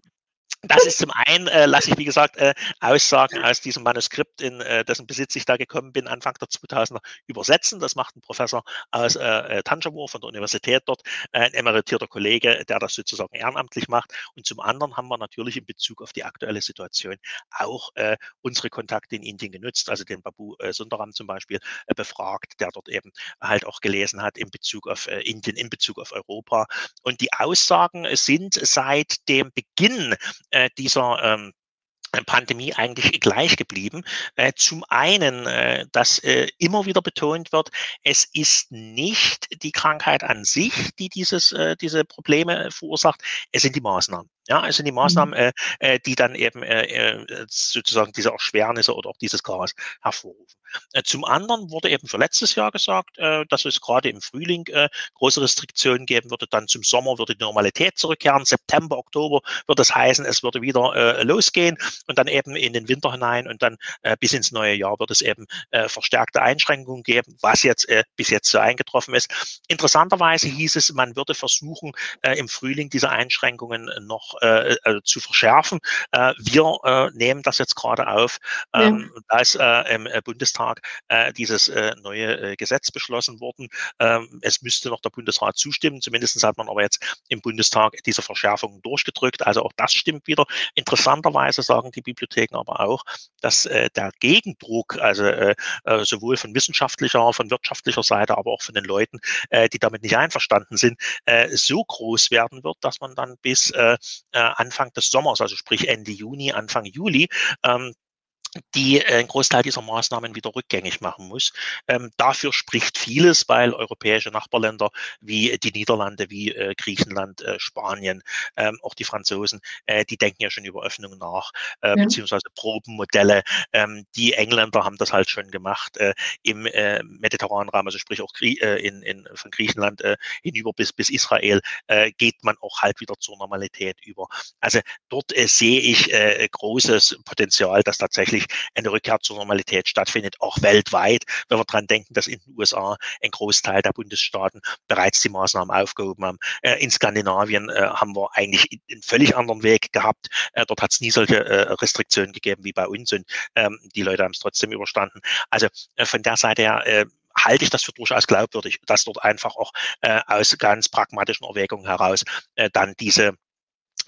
Das ist zum einen, äh, lasse ich, wie gesagt, äh, Aussagen aus diesem Manuskript, in äh, dessen Besitz ich da gekommen bin, Anfang der 2000er, übersetzen. Das macht ein Professor aus äh, äh Tanjavur von der Universität dort, äh, ein emeritierter Kollege, der das sozusagen ehrenamtlich macht. Und zum anderen haben wir natürlich in Bezug auf die aktuelle Situation auch äh, unsere Kontakte in Indien genutzt, also den Babu äh, Sundaram zum Beispiel äh, befragt, der dort eben halt auch gelesen hat in Bezug auf äh, Indien, in Bezug auf Europa. Und die Aussagen sind seit dem Beginn äh, dieser ähm, Pandemie eigentlich gleich geblieben. Äh, zum einen, äh, dass äh, immer wieder betont wird, es ist nicht die Krankheit an sich, die dieses, diese Probleme verursacht, es sind die Maßnahmen. Ja, es sind die Maßnahmen, mhm. äh, die dann eben äh, sozusagen diese Erschwernisse oder auch dieses Chaos hervorrufen. Äh, zum anderen wurde eben für letztes Jahr gesagt, äh, dass es gerade im Frühling äh, große Restriktionen geben würde. Dann zum Sommer würde die Normalität zurückkehren. September, Oktober wird das heißen, es würde wieder losgehen und dann eben in den Winter hinein und dann bis ins neue Jahr wird es eben verstärkte Einschränkungen geben, was jetzt bis jetzt so eingetroffen ist. Interessanterweise hieß es, man würde versuchen, im Frühling diese Einschränkungen noch zu verschärfen. wir nehmen das jetzt gerade auf, ähm, ja. da ist im Bundestag Bundestag äh, dieses äh, neue äh, Gesetz beschlossen worden. Ähm, es müsste noch der Bundesrat zustimmen. Zumindest hat man aber jetzt im Bundestag diese Verschärfungen durchgedrückt. Also auch das stimmt wieder. Interessanterweise sagen die Bibliotheken aber auch, dass äh, der Gegendruck, also äh, äh, sowohl von wissenschaftlicher, von wirtschaftlicher Seite, aber auch von den Leuten, äh, die damit nicht einverstanden sind, äh, so groß werden wird, dass man dann bis äh, äh Anfang des Sommers, also sprich Ende Juni, Anfang Juli, ähm, die äh, einen Großteil dieser Maßnahmen wieder rückgängig machen muss. Ähm, dafür spricht vieles, weil europäische Nachbarländer wie die Niederlande, wie äh, Griechenland, äh, Spanien, ähm, auch die Franzosen, äh, die denken ja schon über Öffnungen nach, äh, ja. beziehungsweise Probenmodelle. Ähm, die Engländer haben das halt schon gemacht äh, im äh, mediterranen Raum, also sprich auch Grie äh, in, in, von Griechenland äh, hinüber bis, bis Israel, äh, geht man auch halt wieder zur Normalität über. Also dort äh, sehe ich äh, großes Potenzial, dass tatsächlich wirklich eine Rückkehr zur Normalität stattfindet, auch weltweit, wenn wir daran denken, dass in den USA ein Großteil der Bundesstaaten bereits die Maßnahmen aufgehoben haben. Äh, in Skandinavien äh, haben wir eigentlich einen völlig anderen Weg gehabt. Äh, dort hat es nie solche Restriktionen gegeben wie bei uns und ähm, die Leute haben es trotzdem überstanden. Also von der Seite her halte ich das für durchaus glaubwürdig, dass dort einfach auch äh, aus ganz pragmatischen Erwägungen heraus äh, dann diese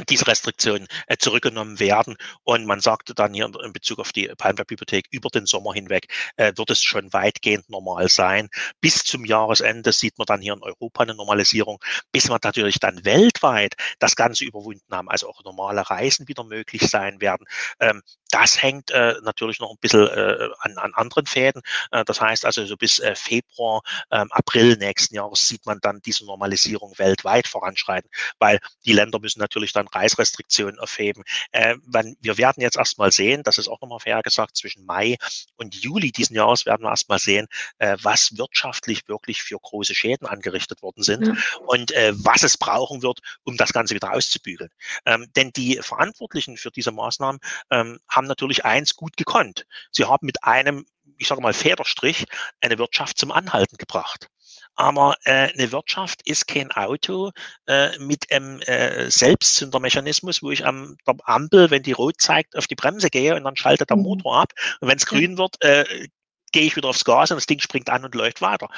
diese Restriktionen äh, zurückgenommen werden. Und man sagte dann hier in Bezug auf die Palmberg-Bibliothek, über den Sommer hinweg äh, wird es schon weitgehend normal sein. Bis zum Jahresende sieht man dann hier in Europa eine Normalisierung, bis wir natürlich dann weltweit das Ganze überwunden haben, also auch normale Reisen wieder möglich sein werden. Ähm, das hängt äh, natürlich noch ein bisschen äh, an, an anderen Fäden. Äh, das heißt also, so bis äh, Februar, ähm, April nächsten Jahres sieht man dann diese Normalisierung weltweit voranschreiten, weil die Länder müssen natürlich dann Reisrestriktionen aufheben. Äh, man, wir werden jetzt erstmal sehen, das ist auch nochmal fair gesagt, zwischen Mai und Juli diesen Jahres werden wir erstmal sehen, äh, was wirtschaftlich wirklich für große Schäden angerichtet worden sind ja. und äh, was es brauchen wird, um das Ganze wieder auszubügeln. Ähm, denn die Verantwortlichen für diese Maßnahmen ähm, haben natürlich eins gut gekonnt. Sie haben mit einem ich sage mal, Federstrich eine Wirtschaft zum Anhalten gebracht. Aber äh, eine Wirtschaft ist kein Auto äh, mit einem äh, Selbstzündermechanismus, wo ich am der Ampel, wenn die rot zeigt, auf die Bremse gehe und dann schaltet der mhm. Motor ab. Und wenn es grün wird, äh, gehe ich wieder aufs Gas und das Ding springt an und läuft weiter.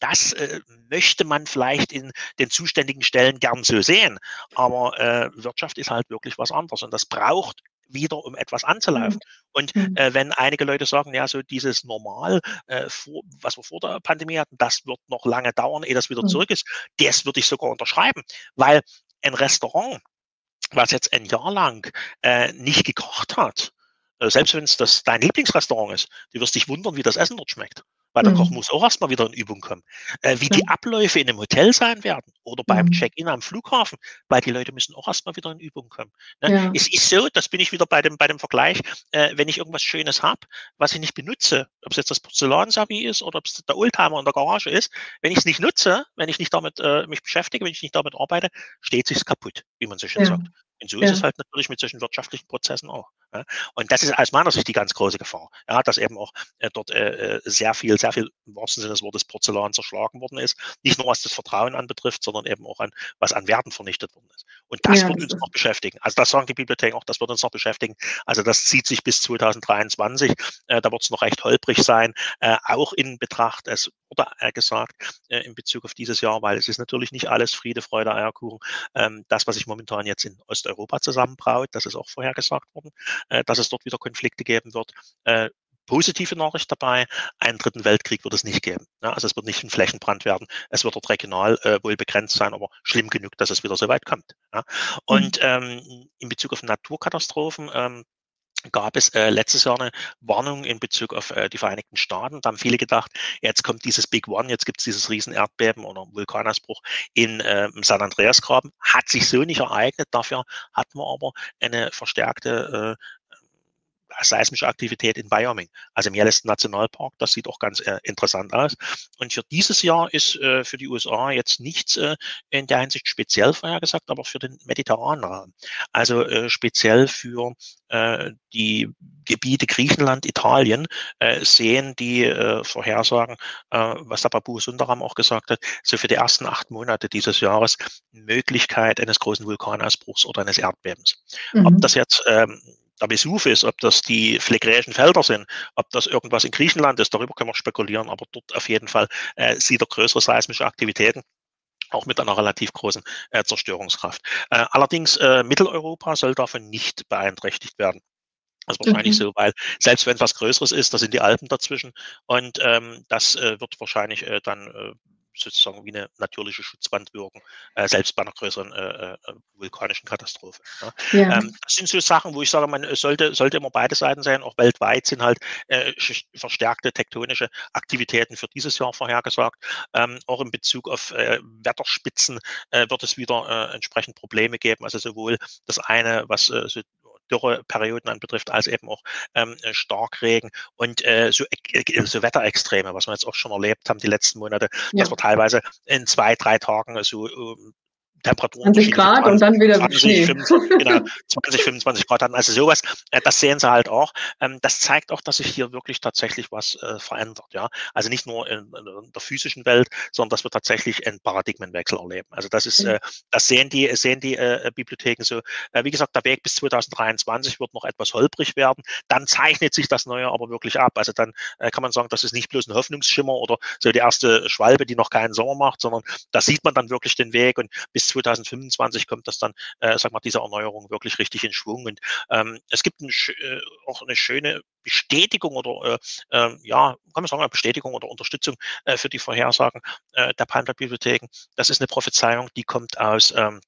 Das äh, möchte man vielleicht in den zuständigen Stellen gern so sehen. Aber äh, Wirtschaft ist halt wirklich was anderes. Und das braucht wieder, um etwas anzulaufen. Mhm. Und mhm. äh, wenn einige Leute sagen, ja, so dieses Normal, äh, vor, was wir vor der Pandemie hatten, das wird noch lange dauern, ehe das wieder mhm. zurück ist, das würde ich sogar unterschreiben, weil ein Restaurant, was jetzt ein Jahr lang äh, nicht gekocht hat, äh, selbst wenn es das dein Lieblingsrestaurant ist, du wirst dich wundern, wie das Essen dort schmeckt weil der mhm. Koch muss auch erstmal wieder in Übung kommen. Äh, wie ja. die Abläufe in einem Hotel sein werden oder beim mhm. Check-in am Flughafen, weil die Leute müssen auch erstmal wieder in Übung kommen. Ne? Ja. Es ist so, das bin ich wieder bei dem, bei dem Vergleich, äh, wenn ich irgendwas Schönes habe, was ich nicht benutze, ob es jetzt das Porzellansavi ist oder ob es der Oldtimer in der Garage ist, wenn ich es nicht nutze, wenn ich nicht damit äh, mich beschäftige, wenn ich nicht damit arbeite, steht sich's kaputt, wie man so schön ja. sagt. Und so ist es halt natürlich mit solchen wirtschaftlichen Prozessen auch. Ja? Und das ist aus meiner Sicht die ganz große Gefahr, ja, dass eben auch äh, dort äh, äh sehr viel, sehr viel im wahrsten Sinne des Wortes Porzellan zerschlagen worden ist. Nicht nur was das Vertrauen anbetrifft, sondern eben auch an was an Werten vernichtet worden ist. Und das ja, wird das uns noch beschäftigen. Also das sagen die Bibliotheken auch, das wird uns noch beschäftigen. Also das zieht sich bis 2023. Äh, da wird es noch recht holprig sein, äh, auch in Betracht, es wurde äh, gesagt, äh, in Bezug auf dieses Jahr, weil es ist natürlich nicht alles Friede, Freude, Eierkuchen. Ähm, das, was sich momentan jetzt in Osteuropa zusammenbraut, das ist auch vorhergesagt worden, äh, dass es dort wieder Konflikte geben wird. Positive Nachricht dabei, einen dritten Weltkrieg wird es nicht geben. Ja, also es wird nicht ein Flächenbrand werden. Es wird dort regional äh, wohl begrenzt sein, aber schlimm genug, dass es wieder so weit kommt. Ja. Mhm. Und ähm, in Bezug auf Naturkatastrophen, ähm, gab es äh, letztes Jahr eine Warnung in Bezug auf äh, die Vereinigten Staaten. Da haben viele gedacht, jetzt kommt dieses Big One, jetzt gibt es dieses Riesenerdbeben oder Vulkanausbruch in äh, San Andreasgraben. Hat sich so nicht ereignet. Dafür hatten wir aber eine verstärkte äh, seismische Aktivität in Wyoming, also im Yellowstone Nationalpark. Das sieht auch ganz äh, interessant aus. Und für dieses Jahr ist äh, für die USA jetzt nichts äh, in der Hinsicht speziell vorhergesagt, aber für den mediterranen Raum. Also äh, speziell für äh, die Gebiete Griechenland, Italien äh, sehen die Vorhersagen, was der Babu Sundaram auch gesagt hat, so für die ersten acht Monate dieses Jahres Möglichkeit eines großen Vulkanausbruchs oder eines Erdbebens. Mhm. Ob das jetzt ähm, der Vesuv ist, ob das die phlegräischen Felder sind, ob das irgendwas in Griechenland ist, darüber können wir spekulieren, aber dort auf jeden Fall äh, sieht er größere seismische Aktivitäten auch mit einer relativ großen äh, Zerstörungskraft. Äh, allerdings äh, Mitteleuropa soll davon nicht beeinträchtigt werden. Das ist wahrscheinlich mhm. so, weil selbst wenn es was Größeres ist, da sind die Alpen dazwischen und ähm, das äh, wird wahrscheinlich äh, dann äh, sozusagen wie eine natürliche Schutzwand wirken, äh, selbst bei einer größeren äh, äh, vulkanischen Katastrophe. Ja. Ja. Ähm, das sind so Sachen, wo ich sage, man sollte, sollte immer beide Seiten sein. Auch weltweit sind halt äh, verstärkte tektonische Aktivitäten für dieses Jahr vorhergesagt. Ähm, auch in Bezug auf äh, Wetterspitzen äh, wird es wieder äh, entsprechend Probleme geben. Also sowohl das eine, was äh, so Dürreperioden anbetrifft, als eben auch ähm, Starkregen und äh, so, äh, so Wetterextreme, was wir jetzt auch schon erlebt haben die letzten Monate, ja. dass wir teilweise in zwei, drei Tagen so ähm, Temperaturen. 20 Grad 20, und dann wieder 20, Schnee. 25, genau, 20, 25 Grad hatten. Also sowas, äh, das sehen Sie halt auch. Ähm, das zeigt auch, dass sich hier wirklich tatsächlich was äh, verändert. Ja, Also nicht nur in, in, der physischen Welt, sondern dass wir tatsächlich einen Paradigmenwechsel erleben. Also das ist, äh, das sehen die, sehen die Bibliotheken so. Wie gesagt, der Weg bis 2023 wird noch etwas holprig werden. Dann zeichnet sich das Neue aber wirklich ab. Also dann kann man sagen, das ist nicht bloß ein Hoffnungsschimmer oder so die erste Schwalbe, die noch keinen Sommer macht, sondern da sieht man dann wirklich den Weg und bis 2025 kommt das dann, äh, sag mal, diese Erneuerung wirklich richtig in Schwung. Und ähm, es gibt ein, äh, auch eine schöne Bestätigung oder äh, äh, ja, kann man sagen, eine Bestätigung oder Unterstützung äh, für die Vorhersagen äh, der Palmblatt-Bibliotheken. Das ist eine Prophezeiung, die kommt aus ähm,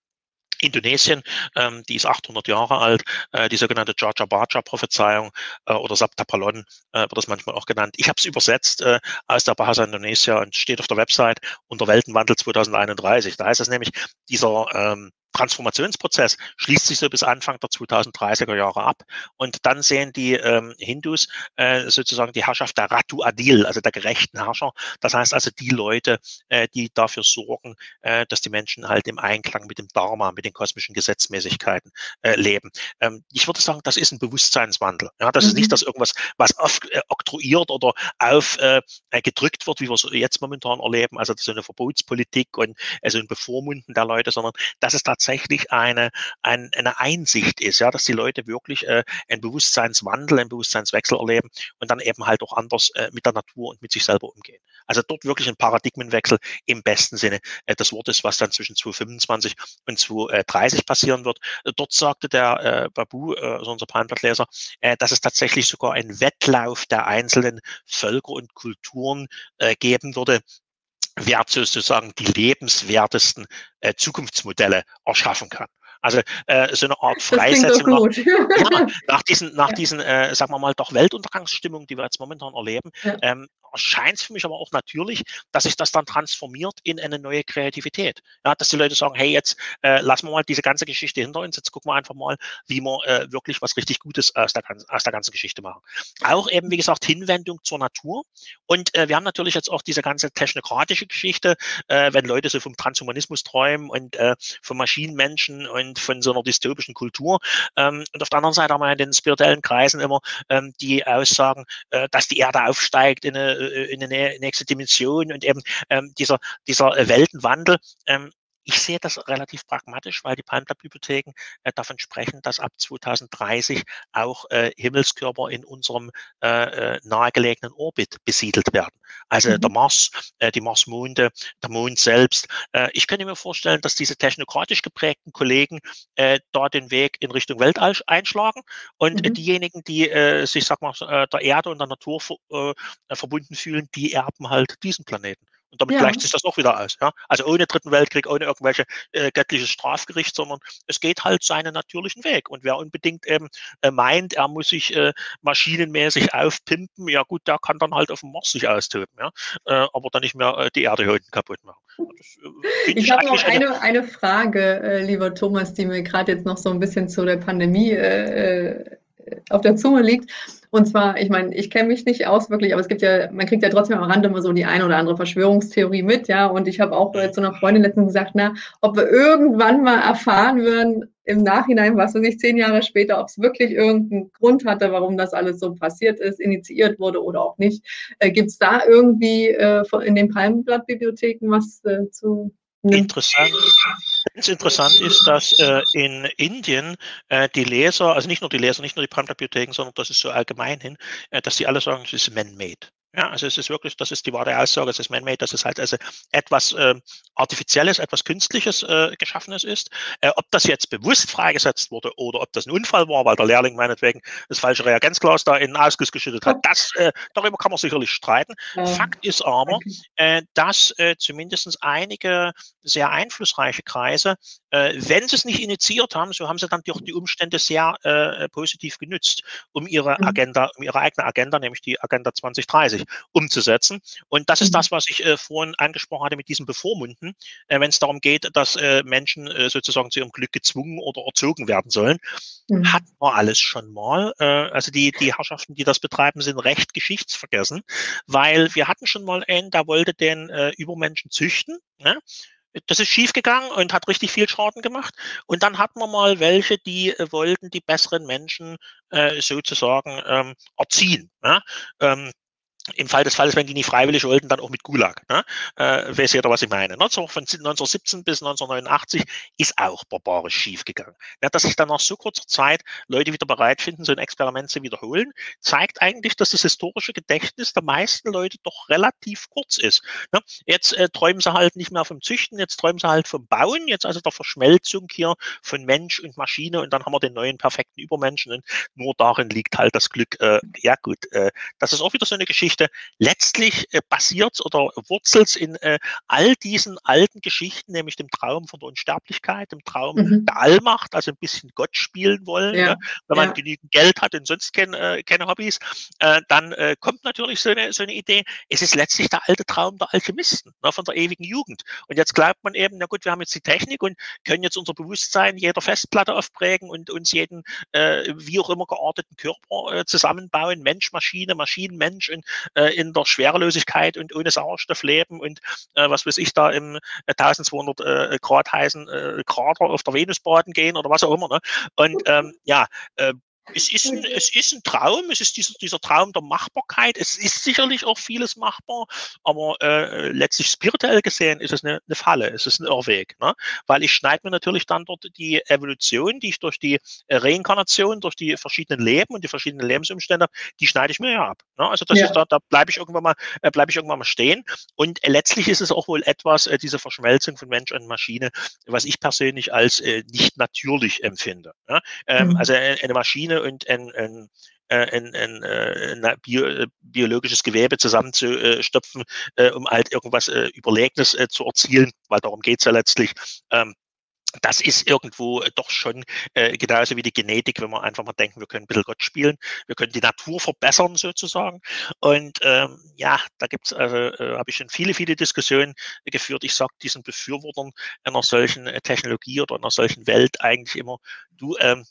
Indonesien, ähm, die ist 800 Jahre alt, äh, die sogenannte Jaja Baja Prophezeiung äh, oder Saptapalon äh, wird das manchmal auch genannt. Ich habe es übersetzt äh, aus der Bahasa Indonesia und steht auf der Website unter Weltenwandel 2031. Da heißt es nämlich, dieser ähm, Transformationsprozess schließt sich so bis Anfang der 2030er Jahre ab. Und dann sehen die ähm, Hindus äh, sozusagen die Herrschaft der Ratu Adil, also der gerechten Herrscher. Das heißt also die Leute, äh, die dafür sorgen, äh, dass die Menschen halt im Einklang mit dem Dharma, mit den kosmischen Gesetzmäßigkeiten äh, leben. Ähm, ich würde sagen, das ist ein Bewusstseinswandel. Ja, das mhm. ist nicht, mhm. dass irgendwas, was oft, äh, oktroyiert oder auf äh, gedrückt wird, wie wir es jetzt momentan erleben, also so eine Verbotspolitik und also ein Bevormunden der Leute, sondern das ist tatsächlich tatsächlich eine, ein, eine Einsicht ist, ja, dass die Leute wirklich äh, einen Bewusstseinswandel, einen Bewusstseinswechsel erleben und dann eben halt auch anders äh, mit der Natur und mit sich selber umgehen. Also dort wirklich ein Paradigmenwechsel im besten Sinne äh, des Wortes, was dann zwischen 2025 und 2030 passieren wird. Dort sagte der äh, Babu, äh, also unser Palmblattleser, äh, dass es tatsächlich sogar einen Wettlauf der einzelnen Völker und Kulturen äh, geben würde, wer sozusagen die lebenswertesten äh, Zukunftsmodelle erschaffen kann. Also äh, so eine Art Freisetzung nach, ja, nach diesen, nach diesen äh, sagen wir mal, doch Weltuntergangsstimmungen, die wir jetzt momentan erleben, ja. ähm, erscheint es für mich aber auch natürlich, dass sich das dann transformiert in eine neue Kreativität. Ja, dass die Leute sagen, hey, jetzt äh, lassen wir mal diese ganze Geschichte hinter uns, jetzt gucken wir einfach mal, wie wir äh, wirklich was richtig Gutes aus der, aus der ganzen Geschichte machen. Auch eben, wie gesagt, Hinwendung zur Natur. Und äh, wir haben natürlich jetzt auch diese ganze technokratische Geschichte, äh, wenn Leute so vom Transhumanismus träumen und äh, vom Maschinenmenschen und von so einer dystopischen Kultur. Ähm, und auf der anderen Seite haben wir in den spirituellen Kreisen immer ähm, die Aussagen, äh, dass die Erde aufsteigt in eine, in eine nächste Dimension und eben ähm, dieser, dieser Weltenwandel. Ich sehe das relativ pragmatisch, weil die Palmblattbibliotheken äh, davon sprechen, dass ab 2030 auch äh, Himmelskörper in unserem äh, äh, nahegelegenen Orbit besiedelt werden. Also mhm. der Mars, äh, die Marsmonde, der Mond selbst. Äh, ich könnte mir vorstellen, dass diese technokratisch geprägten Kollegen äh, da den Weg in Richtung Weltall einschlagen und mhm. diejenigen, die äh, sich, sag mal, äh, der Erde und der Natur äh, verbunden fühlen, die erben halt diesen Planeten. Und damit ja. gleicht sich das auch wieder aus. Ja? Also ohne Dritten Weltkrieg, ohne irgendwelche äh, göttliches Strafgericht, sondern es geht halt seinen natürlichen Weg. Und wer unbedingt eben äh, meint, er muss sich äh, maschinenmäßig aufpimpen, ja gut, der kann dann halt auf dem Mars sich austoben, ja? Äh, aber dann nicht mehr äh, die Erde heute kaputt machen. Das, äh, ich, ich habe noch eine, eine Frage, lieber Thomas, die mir gerade jetzt noch so ein bisschen zu der Pandemie auf der Zunge liegt. Und zwar, ich meine, ich kenne mich nicht aus wirklich, aber es gibt ja, man kriegt ja trotzdem am Rande immer so die eine oder andere Verschwörungstheorie mit, ja. Und ich habe auch zu einer Freundin letztens gesagt, na, ob wir irgendwann mal erfahren würden, im Nachhinein, was weiß ich, zehn Jahre später, ob es wirklich irgendeinen Grund hatte, warum das alles so passiert ist, initiiert wurde oder auch nicht. Äh, gibt es da irgendwie äh, in den Palmenblattbibliotheken was äh, zu Interessant. Ganz interessant ist, dass äh, in Indien äh, die Leser, also nicht nur die Leser, nicht nur die Prime-Bibliotheken, sondern das ist so allgemein hin, äh, dass die alle sagen, es ist man-made. Ja, also es ist wirklich, das ist die wahre Aussage, es ist man-made, dass es halt also etwas äh, Artifizielles, etwas Künstliches äh, Geschaffenes ist. Äh, ob das jetzt bewusst freigesetzt wurde oder ob das ein Unfall war, weil der Lehrling meinetwegen das falsche Reagenzglas da in den Ausguss geschüttet hat, das, äh, darüber kann man sicherlich streiten. Ja. Fakt ist aber, äh, dass äh, zumindest einige sehr einflussreiche Kreise, äh, wenn sie es nicht initiiert haben, so haben sie dann durch die Umstände sehr äh, positiv genützt, um ihre mhm. Agenda, um ihre eigene Agenda, nämlich die Agenda 2030, umzusetzen. Und das ist mhm. das, was ich äh, vorhin angesprochen hatte mit diesem Bevormunden, äh, wenn es darum geht, dass äh, Menschen sozusagen zu ihrem Glück gezwungen oder erzogen werden sollen. Mhm. Hatten wir alles schon mal. Also die, die Herrschaften, die das betreiben, sind recht geschichtsvergessen, weil wir hatten schon mal einen, der wollte den Übermenschen züchten. Ne? Das ist schiefgegangen und hat richtig viel Schaden gemacht. Und dann hatten wir mal welche, die äh, wollten die besseren Menschen äh, sozusagen ähm, erziehen. Ja? Ähm, im Fall des Falles, wenn die nicht freiwillig wollten, dann auch mit Gulag. Ne? Äh, weiß jeder, was ich meine. Ne? So von 1917 bis 1989 ist auch barbarisch schiefgegangen. Ja, dass sich dann nach so kurzer Zeit Leute wieder bereit finden, so ein Experiment zu wiederholen, zeigt eigentlich, dass das historische Gedächtnis der meisten Leute doch relativ kurz ist. Ne? Jetzt äh, träumen sie halt nicht mehr vom Züchten, jetzt träumen sie halt vom Bauen, jetzt also der Verschmelzung hier von Mensch und Maschine und dann haben wir den neuen perfekten Übermenschen und nur darin liegt halt das Glück. Äh, ja gut, äh, das ist auch wieder so eine Geschichte, Geschichte. Letztlich äh, basiert oder wurzelt in äh, all diesen alten Geschichten, nämlich dem Traum von der Unsterblichkeit, dem Traum mhm. der Allmacht, also ein bisschen Gott spielen wollen. Ja. Ne? Wenn man ja. genügend Geld hat und sonst kein, äh, keine Hobbys, äh, dann äh, kommt natürlich so eine, so eine Idee. Es ist letztlich der alte Traum der Alchemisten ne, von der ewigen Jugend. Und jetzt glaubt man eben, na gut, wir haben jetzt die Technik und können jetzt unser Bewusstsein jeder Festplatte aufprägen und uns jeden äh, wie auch immer gearteten Körper äh, zusammenbauen, Mensch, Maschine, Maschinen, Mensch und äh, in der Schwerelosigkeit und ohne Sauerstoff leben und äh, was weiß ich da im 1200 äh, Grad heißen äh, Krater auf der Venus baden gehen oder was auch immer. Ne? Und ähm, ja, äh, es ist, ein, es ist ein Traum, es ist dieser, dieser Traum der Machbarkeit. Es ist sicherlich auch vieles machbar, aber äh, letztlich spirituell gesehen ist es eine, eine Falle, es ist ein Irrweg. Ne? Weil ich schneide mir natürlich dann dort die Evolution, die ich durch die Reinkarnation, durch die verschiedenen Leben und die verschiedenen Lebensumstände die schneide ich mir ja ab. Ne? Also das ja. ist da, da bleibe ich irgendwann mal, äh, bleibe ich irgendwann mal stehen. Und äh, letztlich ist es auch wohl etwas, äh, diese Verschmelzung von Mensch und Maschine, was ich persönlich als äh, nicht natürlich empfinde. Ne? Ähm, mhm. Also äh, eine Maschine Proteine und ein, ein ein, ein, ein bio, biologisches Gewebe zusammenzustopfen, äh, um halt irgendwas äh, Überlegenes äh, zu erzielen, weil darum geht's ja letztlich. Ähm, das ist irgendwo doch schon äh, genauso wie die Genetik, wenn wir einfach mal denken, wir können ein bisschen Gott spielen, wir können die Natur verbessern sozusagen. Und ähm, ja, da gibt's also, äh, habe ich schon viele, viele Diskussionen geführt. Ich sage diesen Befürwortern einer solchen äh, Technologie oder einer solchen Welt eigentlich immer, du ähm,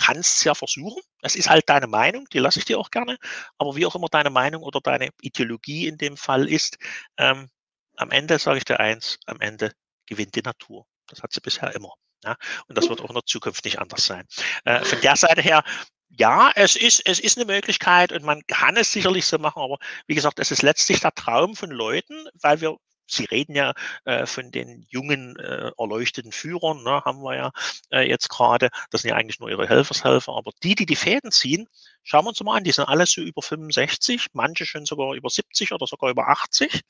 kannst es ja versuchen. Das ist halt deine Meinung, die lasse ich dir auch gerne. Aber wie auch immer deine Meinung oder deine Ideologie in dem Fall ist, ähm, am Ende sage ich dir eins, am Ende gewinnt die Natur. Das hat sie bisher immer. Ja? Und das wird auch in der Zukunft nicht anders sein. Äh, von der Seite her, ja, es ist, es ist eine Möglichkeit und man kann es sicherlich so machen, aber wie gesagt, es ist letztlich der Traum von Leuten, weil wir Sie reden ja äh, von den jungen, äh, erleuchteten Führern, ne, haben wir ja äh, jetzt gerade. Das sind ja eigentlich nur ihre Helfershelfer. Aber die, die die Fäden ziehen, schauen wir uns mal an, die sind alle so über 65, manche schon sogar über 70 oder sogar über 80.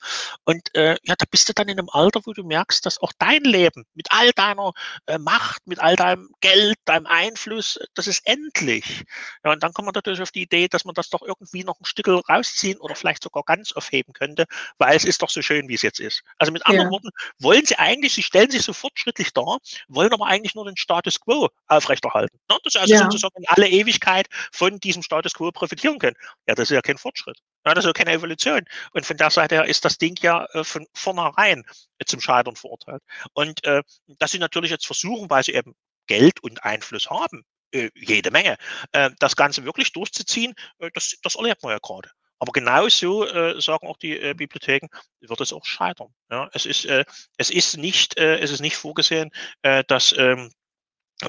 Und äh, ja, da bist du dann in einem Alter, wo du merkst, dass auch dein Leben mit all deiner äh, Macht, mit all deinem Geld, deinem Einfluss, das ist endlich. Ja, und dann kommt man natürlich auf die Idee, dass man das doch irgendwie noch ein Stück rausziehen oder vielleicht sogar ganz aufheben könnte, weil es ist doch so schön, wie es jetzt ist. Also mit anderen ja. Worten, wollen sie eigentlich, sie stellen sich so fortschrittlich dar, wollen aber eigentlich nur den Status quo aufrechterhalten. Ne? Das ist also ja. sozusagen in alle Ewigkeit von diesem Status quo profitieren können. Ja, das ist ja kein Fortschritt. Ja, das ist ja keine Evolution. Und von der Seite her ist das Ding ja äh, von vornherein zum Scheitern verurteilt. Und äh, dass sie natürlich jetzt versuchen, weil sie eben Geld und Einfluss haben, äh, jede Menge, äh, das Ganze wirklich durchzuziehen, äh, das, das erlebt man ja gerade. Aber genauso äh, sagen auch die äh, Bibliotheken, wird es auch scheitern. Ja, es ist äh, es ist nicht äh, es ist nicht vorgesehen, äh, dass ähm,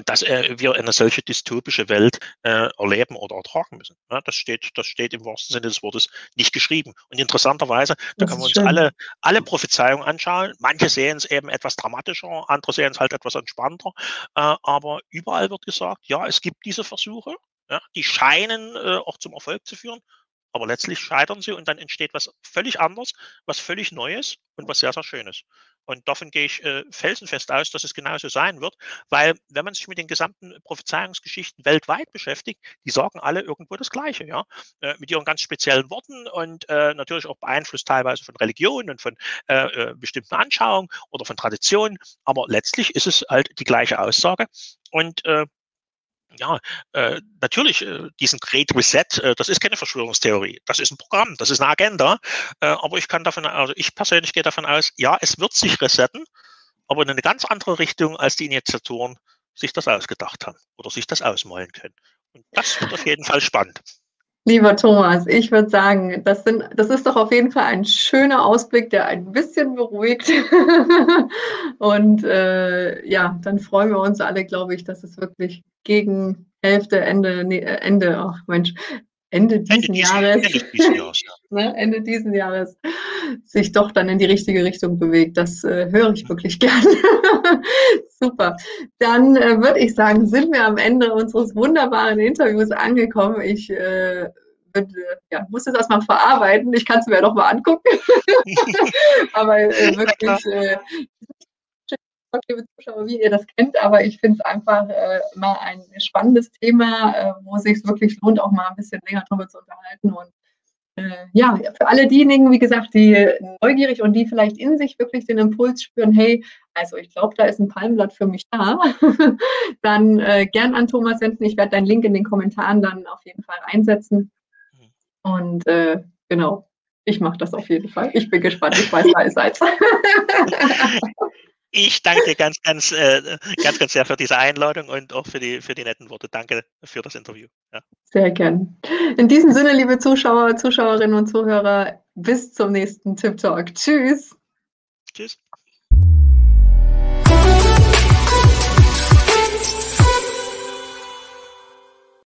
dass äh, wir eine solche dystopische Welt erleben oder ertragen müssen. Ja, das steht, das steht im wahrsten Sinne des Wortes nicht geschrieben. Und interessanterweise, da können wir uns alle, alle Prophezeiungen anschauen. Manche sehen es eben etwas dramatischer, andere sehen es halt etwas entspannter. Aber überall wird gesagt, ja, es gibt diese Versuche, ja, die scheinen auch zum Erfolg zu führen. Aber letztlich scheitern sie und dann entsteht was völlig anderes, was völlig Neues und was sehr, sehr Schönes. Und davon gehe ich äh, felsenfest aus, dass es genauso sein wird, weil wenn man sich mit den gesamten Prophezeiungsgeschichten weltweit beschäftigt, die sagen alle irgendwo das Gleiche, ja, äh, mit ihren ganz speziellen Worten und äh, natürlich auch beeinflusst teilweise von Religion und von äh, äh, bestimmten Anschauungen oder von Traditionen, aber letztlich ist es halt die gleiche Aussage und äh, ja, äh, natürlich, äh, diesen Great Reset, äh, das ist keine Verschwörungstheorie. Das ist ein Programm, das ist eine Agenda. Äh, aber ich kann davon, also ich persönlich gehe davon aus, ja, es wird sich resetten, aber in eine ganz andere Richtung, als die Initiatoren sich das ausgedacht haben oder sich das ausmalen können. Und das wird auf jeden Fall spannend. Lieber Thomas, ich würde sagen, das, sind, das ist doch auf jeden Fall ein schöner Ausblick, der ein bisschen beruhigt. Und äh, ja, dann freuen wir uns alle, glaube ich, dass es wirklich gegen Hälfte, Ende, nee, äh, Ende, ach Mensch, Ende diesen Ende Jahres, Ende diesen Jahres, ja. ne, Ende diesen Jahres sich doch dann in die richtige Richtung bewegt. Das äh, höre ich wirklich gerne. Super. Dann äh, würde ich sagen, sind wir am Ende unseres wunderbaren Interviews angekommen. Ich äh, würd, ja, muss das erstmal verarbeiten. Ich kann es mir ja noch mal angucken. Aber äh, wirklich, äh, liebe Zuschauer, wie ihr das kennt, aber ich finde es einfach äh, mal ein spannendes Thema, äh, wo es sich wirklich lohnt, auch mal ein bisschen länger darüber zu unterhalten. Und äh, ja, für alle diejenigen, wie gesagt, die neugierig und die vielleicht in sich wirklich den Impuls spüren, hey, also ich glaube, da ist ein Palmblatt für mich da, dann äh, gern an Thomas senden. Ich werde deinen Link in den Kommentaren dann auf jeden Fall einsetzen. Und äh, genau, ich mache das auf jeden Fall. Ich bin gespannt. Ich weiß, da ist eins. Ich danke dir ganz, ganz, äh, ganz, ganz sehr für diese Einladung und auch für die, für die netten Worte. Danke für das Interview. Ja. Sehr gern. In diesem Sinne, liebe Zuschauer, Zuschauerinnen und Zuhörer, bis zum nächsten Tip Talk. Tschüss. Tschüss.